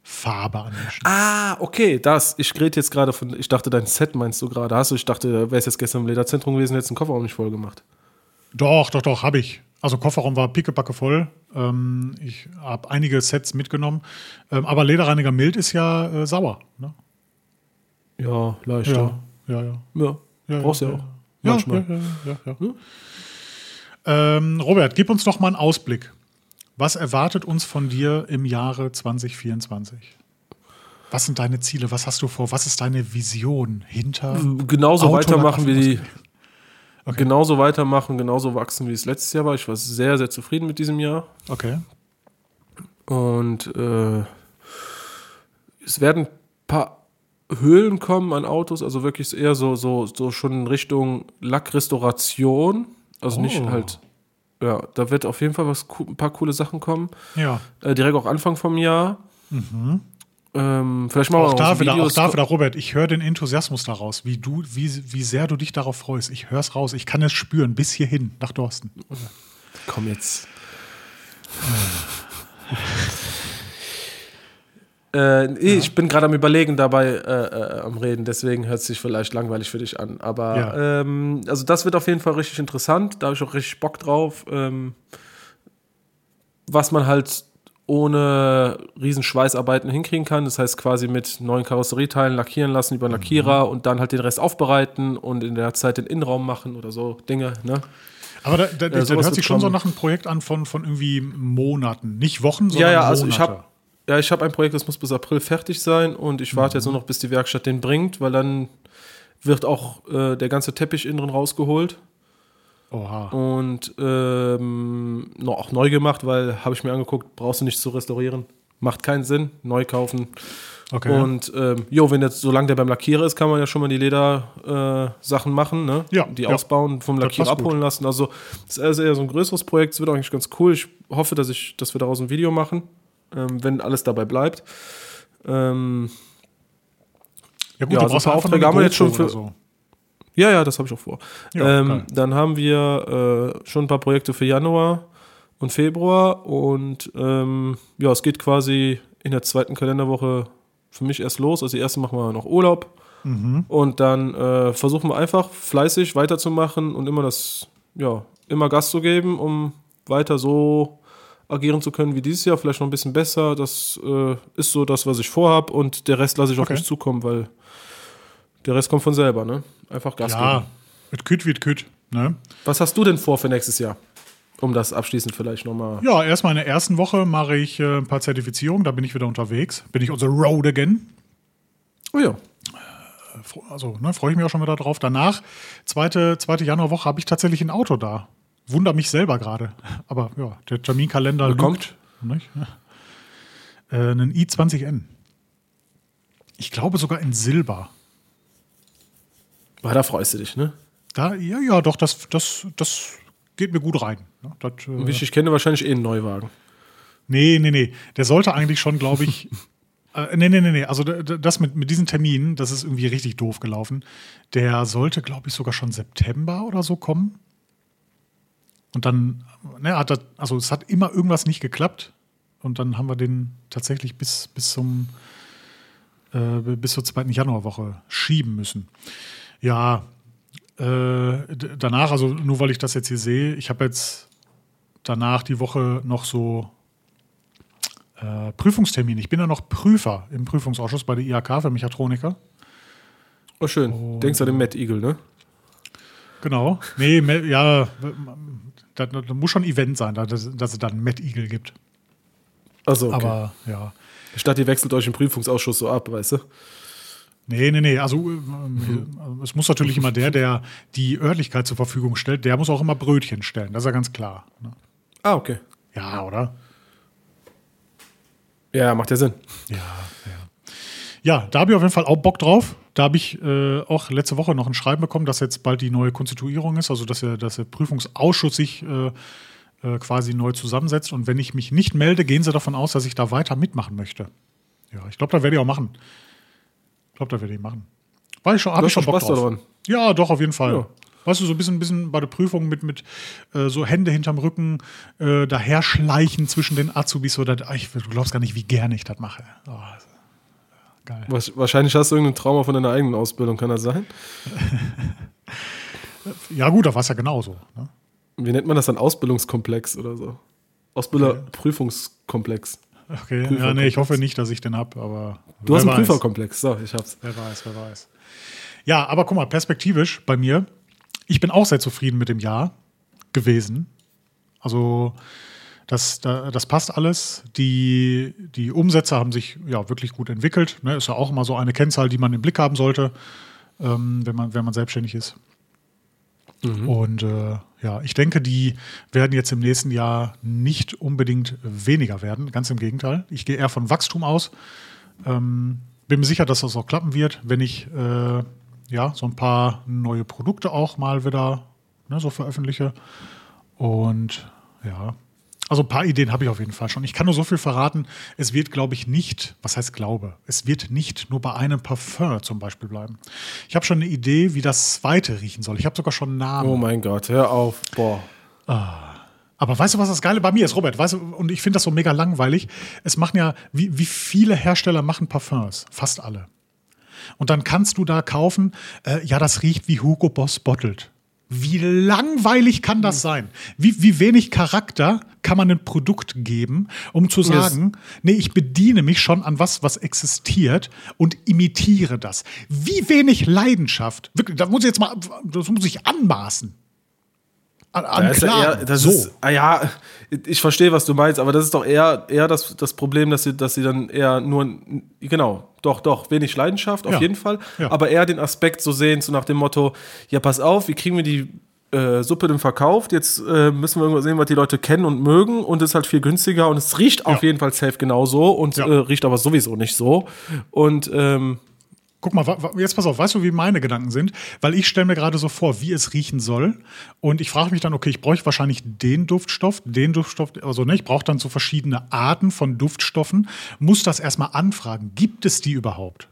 Farbe anmischen. Ah, okay, das. Ich rede jetzt gerade von. Ich dachte, dein Set meinst du gerade. Hast du? Ich dachte, wärst jetzt gestern im Lederzentrum gewesen, hättest den Kofferraum nicht voll gemacht. Doch, doch, doch, habe ich. Also Kofferraum war pickepacke voll. Ähm, ich habe einige Sets mitgenommen. Ähm, aber Lederreiniger mild ist ja äh, sauer. Ne? Ja, leicht. Ja, Ja, ja, ja. ja. brauchst du ja, ja auch. Ja, Manchmal. ja, ja, ja, ja. Ähm, Robert, gib uns doch mal einen Ausblick. Was erwartet uns von dir im Jahre 2024? Was sind deine Ziele? Was hast du vor? Was ist deine Vision hinter? Genauso Auto- weitermachen wie die. Okay. Genauso weitermachen, genauso wachsen, wie es letztes Jahr war. Ich war sehr, sehr zufrieden mit diesem Jahr. Okay. Und äh, es werden ein paar Höhlen kommen an Autos, also wirklich eher so, so, so schon in Richtung Lackrestauration. Also nicht Oh. halt, ja, da wird auf jeden Fall was, ein paar coole Sachen kommen. Ja. Äh, direkt auch Anfang vom Jahr. Ähm, vielleicht machen wir Auch noch da, wieder, auch da wieder, Robert, ich höre den Enthusiasmus daraus, wie du, wie, wie sehr du dich darauf freust. Ich höre es raus. Ich kann es spüren, bis hierhin, nach Dorsten. Komm jetzt. Äh, nee, Ich bin gerade am Überlegen dabei, äh, äh, am Reden, deswegen hört es sich vielleicht langweilig für dich an. Aber Ja. ähm, also das wird auf jeden Fall richtig interessant, da habe ich auch richtig Bock drauf. Ähm, was man halt ohne riesen Schweißarbeiten hinkriegen kann. Das heißt quasi mit neuen Karosserieteilen lackieren lassen über einen Lackierer und dann halt den Rest aufbereiten und in der Zeit den Innenraum machen oder so Dinge. Ne? Aber da, da, das sowas hört sich schon so kommen. nach einem Projekt an von, von irgendwie Monaten. Nicht Wochen, sondern Ja, ja, also ich Monate. habe ja, ich habe ein Projekt, das muss bis April fertig sein und ich warte jetzt nur noch, bis die Werkstatt den bringt, weil dann wird auch äh, der ganze Teppich innen drin rausgeholt Oha. und ähm, noch auch neu gemacht, weil habe ich mir angeguckt, brauchst du nicht zu restaurieren, macht keinen Sinn, neu kaufen. Okay. Und ähm, jo, wenn jetzt, solange der beim Lackierer ist, kann man ja schon mal die Ledersachen äh, Sachen machen, ne? Ja, Die ja. ausbauen, vom Lackierer passt gut. abholen lassen. Also das ist eher so ein größeres Projekt, es wird eigentlich ganz cool. Ich hoffe, dass ich, dass wir daraus ein Video machen, ähm, wenn alles dabei bleibt. Ähm, ja, gut, ja, du also brauchst ein paar Aufträge haben wir jetzt schon für- So. ja, ja, das habe ich auch vor. Ja, ähm, dann haben wir äh, schon ein paar Projekte für Januar und Februar und ähm, ja, es geht quasi in der zweiten Kalenderwoche für mich erst los. Also die erste machen wir noch Urlaub Mhm. und dann äh, versuchen wir einfach fleißig weiterzumachen und immer das, ja, immer Gas zu geben, um weiter so agieren zu können wie dieses Jahr, vielleicht noch ein bisschen besser. Das äh, ist so das, was ich vorhab und der Rest lasse ich auf Okay. mich zukommen, weil der Rest kommt von selber, ne? Einfach Gas geben. Ja, mit Küt wird Küt. Ne? Was hast du denn vor für nächstes Jahr? Um das abschließend vielleicht nochmal. Ja, erstmal in der ersten Woche mache ich äh, ein paar Zertifizierungen, da bin ich wieder unterwegs. Bin ich on the road again. Oh ja. Fro- Also, ne, freue ich mich auch schon wieder drauf. Danach, zweite, zweite Januarwoche, habe ich tatsächlich ein Auto da. Wunder mich selber gerade. Aber ja, der Terminkalender Bekommt? lügt. Äh, einen i20N. Ich glaube sogar in Silber. Ah, da freust du dich, ne? Da, ja, ja, doch, das, das, das geht mir gut rein. Das, äh, ich kenne, wahrscheinlich eh einen Neuwagen. nee, nee, nee. Der sollte eigentlich schon, glaube ich. äh, nee, nee, nee, nee. Also das mit, mit diesen Terminen, das ist irgendwie richtig doof gelaufen. Der sollte, glaube ich, sogar schon September oder so kommen. Und dann, ne, hat das, also es hat immer irgendwas nicht geklappt. Und dann haben wir den tatsächlich bis, bis zum äh, bis zur zweiten Januarwoche schieben müssen. Ja, äh, danach, also nur weil ich das jetzt hier sehe, ich habe jetzt danach die Woche noch so äh, Prüfungstermin. Ich bin ja noch Prüfer im Prüfungsausschuss bei der IHK für Mechatroniker. Oh, schön. Denkst du an den Matt Eagle, ne? Genau. Nee, ja, da, da muss schon ein Event sein, dass, dass es dann Mad Eagle gibt. Also, okay. Aber ja. Statt ihr wechselt euch im Prüfungsausschuss so ab, weißt du? Nee, nee, nee. Also ähm, es muss natürlich immer der, der die Örtlichkeit zur Verfügung stellt, der muss auch immer Brötchen stellen. Das ist ja ganz klar. ne? Ah, okay. Ja, oder? Ja, macht ja Sinn. Ja, ja. Ja, da habe ich auf jeden Fall auch Bock drauf. Da habe ich äh, auch letzte Woche noch ein Schreiben bekommen, dass jetzt bald die neue Konstituierung ist, also dass der, dass der Prüfungsausschuss sich äh, äh, quasi neu zusammensetzt. Und wenn ich mich nicht melde, gehen sie davon aus, dass ich da weiter mitmachen möchte. Ja, ich glaube, da werde ich auch machen. Ich glaube, da werde ich machen. War ich schon, habe ich schon Bock Spaß drauf. daran. Ja, doch, auf jeden Fall. Ja. Weißt du, so ein bisschen, bisschen bei der Prüfung mit, mit äh, so Hände hinterm Rücken äh, daherschleichen zwischen den Azubis. Oder, ich, du glaubst gar nicht, wie gerne ich das mache. Oh, geil. Wahrscheinlich hast du irgendein Trauma von deiner eigenen Ausbildung, kann das sein? Ja, gut, da war es ja genauso. Ne? Wie nennt man das dann? Ausbildungskomplex oder so? Ausbilderprüfungskomplex. Okay, ja, Prüferkomplex. nee, ich hoffe nicht, dass ich den habe, aber. Du hast einen weiß. Prüferkomplex. So, ich hab's. Wer weiß, wer weiß. Ja, aber guck mal, perspektivisch bei mir, ich bin auch sehr zufrieden mit dem Jahr gewesen. Also, Das, da, das passt alles. Die, die Umsätze haben sich ja wirklich gut entwickelt. Ne? Ist ja auch immer so eine Kennzahl, die man im Blick haben sollte, ähm, wenn, man, wenn man selbstständig ist. Mhm. Und äh, ja, ich denke, die werden jetzt im nächsten Jahr nicht unbedingt weniger werden. Ganz im Gegenteil. Ich gehe eher von Wachstum aus. Ähm, bin mir sicher, dass das auch klappen wird, wenn ich äh, ja so ein paar neue Produkte auch mal wieder ne, so veröffentliche. Und ja, also ein paar Ideen habe ich auf jeden Fall schon. Ich kann nur so viel verraten. Es wird, glaube ich, nicht, was heißt glaube, es wird nicht nur bei einem Parfum zum Beispiel bleiben. Ich habe schon eine Idee, wie das zweite riechen soll. Ich habe sogar schon einen Namen. Oh mein Gott, hör auf. Boah. Ah. Aber weißt du, was das Geile bei mir ist, Robert? Weißt du, und ich finde das so mega langweilig. Es machen ja, wie, wie viele Hersteller machen Parfums? Fast alle. Und dann kannst du da kaufen, äh, ja, das riecht wie Hugo Boss Bottled. Wie langweilig kann das sein? Wie, wie wenig Charakter kann man ein Produkt geben, um zu sagen, yes. nee, ich bediene mich schon an was, was existiert und imitiere das. Wie wenig Leidenschaft. Wirklich, das muss ich jetzt mal, das muss ich anmaßen. An, an das klar, eher, das so. ist, ah ja, ich verstehe, was du meinst, aber das ist doch eher, eher das, das Problem, dass sie, dass sie dann eher nur, genau, doch, doch, wenig Leidenschaft auf ja. jeden Fall, ja. aber eher den Aspekt so sehen, so nach dem Motto, ja, pass auf, wie kriegen wir die äh, Suppe denn verkauft? Jetzt äh, müssen wir irgendwas sehen, was die Leute kennen und mögen und es ist halt viel günstiger und es riecht ja. auf jeden Fall safe genauso und äh, riecht aber sowieso nicht so und ähm, Guck mal, jetzt pass auf, weißt du, wie meine Gedanken sind? Weil ich stelle mir gerade so vor, wie es riechen soll. Und ich frage mich dann, okay, ich bräuchte wahrscheinlich den Duftstoff, den Duftstoff, also ne, ich brauche dann so verschiedene Arten von Duftstoffen, muss das erstmal anfragen. Gibt es die überhaupt?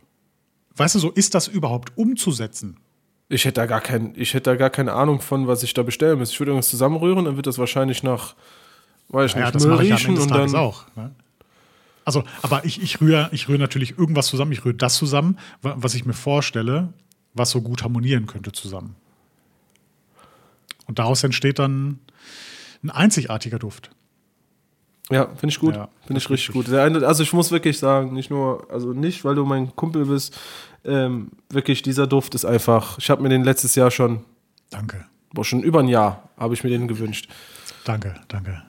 Weißt du, so ist das überhaupt umzusetzen? Ich hätte da gar kein, ich hätte da gar keine Ahnung von, was ich da bestellen muss. Ich würde irgendwas zusammenrühren, dann wird das wahrscheinlich nach, weiß ich naja, nicht, das mache ich riechen und dann auch. Ne? Also, aber ich, ich rühre ich rühr natürlich irgendwas zusammen. Ich rühre das zusammen, was ich mir vorstelle, was so gut harmonieren könnte zusammen. Und daraus entsteht dann ein einzigartiger Duft. Ja, finde ich gut. Ja, finde ich richtig gut. Also ich muss wirklich sagen, nicht nur, also nicht, weil du mein Kumpel bist, ähm, wirklich dieser Duft ist einfach, ich habe mir den letztes Jahr schon. Danke. Boah, schon über ein Jahr habe ich mir den gewünscht. Danke, danke.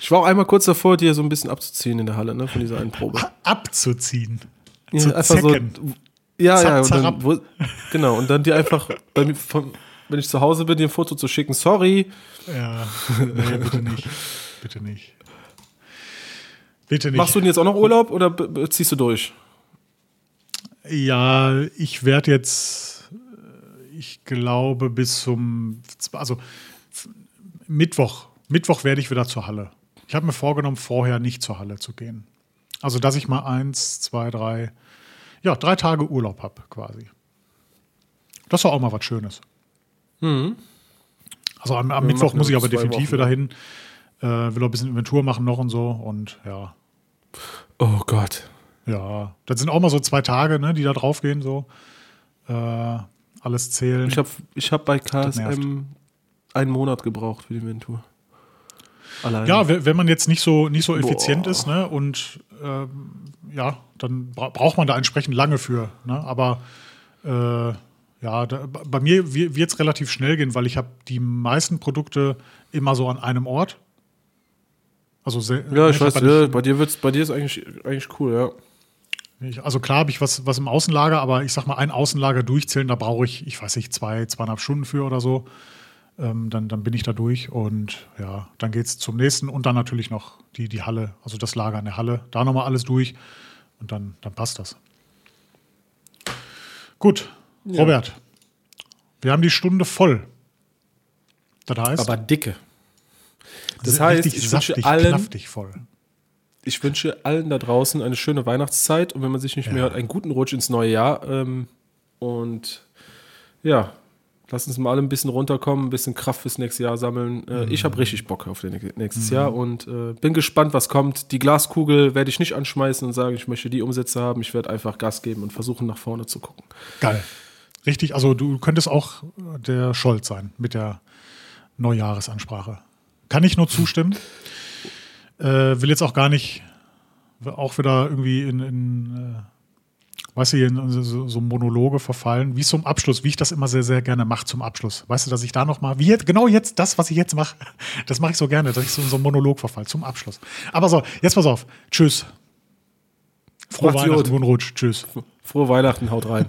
Ich war auch einmal kurz davor, dir so ein bisschen abzuziehen in der Halle, ne, von dieser einen Probe. Abzuziehen? Ja, Zu einfach zecken. so. Ja, Zack, ja, und dann, wo, genau, und dann dir einfach, mir, von, wenn ich zu Hause bin, dir ein Foto zu schicken. Sorry. Ja, nee, bitte nicht. Bitte nicht. Bitte nicht. Machst du denn jetzt auch noch Urlaub oder ziehst du durch? Ja, ich werde jetzt, ich glaube, bis zum, also Mittwoch, Mittwoch werde ich wieder zur Halle. Ich habe mir vorgenommen, vorher nicht zur Halle zu gehen. Also, dass ich mal eins, zwei, drei, ja, drei Tage Urlaub habe, quasi. Das war auch mal was Schönes. Mhm. Also am, am Mittwoch muss ich aber definitiv wieder hin. Äh, will auch ein bisschen Inventur machen noch und so und ja. Oh Gott. Ja, das sind auch mal so zwei Tage, ne, die da draufgehen, so. Äh, alles zählen. Ich habe ich hab bei KSM einen Monat gebraucht für die Inventur. Alleine. Ja, wenn man jetzt nicht so, nicht so effizient Boah. ist, ne, und ähm, ja, dann bra braucht man da entsprechend lange für. Ne? Aber äh, ja, da, bei mir wird es relativ schnell gehen, weil ich habe die meisten Produkte immer so an einem Ort. Also sehr, ja, ich, ich weiß, ja, bei dir wird's, bei dir ist eigentlich, eigentlich cool, ja. Ich, also klar habe ich was, was im Außenlager, aber ich sag mal, ein Außenlager durchzählen, da brauche ich, ich weiß nicht, zwei, zweieinhalb Stunden für oder so ähm, dann, dann bin ich da durch und ja, dann geht es zum nächsten und dann natürlich noch die, die Halle, also das Lager in der Halle. Da nochmal alles durch und dann, dann passt das. Gut, ja. Robert, wir haben die Stunde voll. Das heißt. Aber dicke. Das heißt, ich saftig, wünsche allen, voll. Ich wünsche allen da draußen eine schöne Weihnachtszeit und wenn man sich nicht ja. mehr hört, einen guten Rutsch ins neue Jahr. Ähm, und ja, Lass uns mal alle ein bisschen runterkommen, ein bisschen Kraft fürs nächste Jahr sammeln. Äh, mhm. Ich habe richtig Bock auf nächstes mhm. Jahr und äh, bin gespannt, was kommt. Die Glaskugel werde ich nicht anschmeißen und sagen, ich möchte die Umsätze haben. Ich werde einfach Gas geben und versuchen, nach vorne zu gucken. Geil. Richtig, also du könntest auch der Scholz sein mit der Neujahresansprache. Kann ich nur zustimmen. Äh, will jetzt auch gar nicht auch wieder irgendwie in, in äh, weißt du, hier in so, so Monologe verfallen, wie zum Abschluss, wie ich das immer sehr, sehr gerne mache zum Abschluss. Weißt du, dass ich da nochmal, wie jetzt, genau jetzt, das, was ich jetzt mache, das mache ich so gerne, dass ich so in so einen Monolog verfall zum Abschluss. Aber so, jetzt pass auf. Tschüss. Frohe Macht's Weihnachten, gut. guten Rutsch. Tschüss. Frohe Weihnachten, haut rein.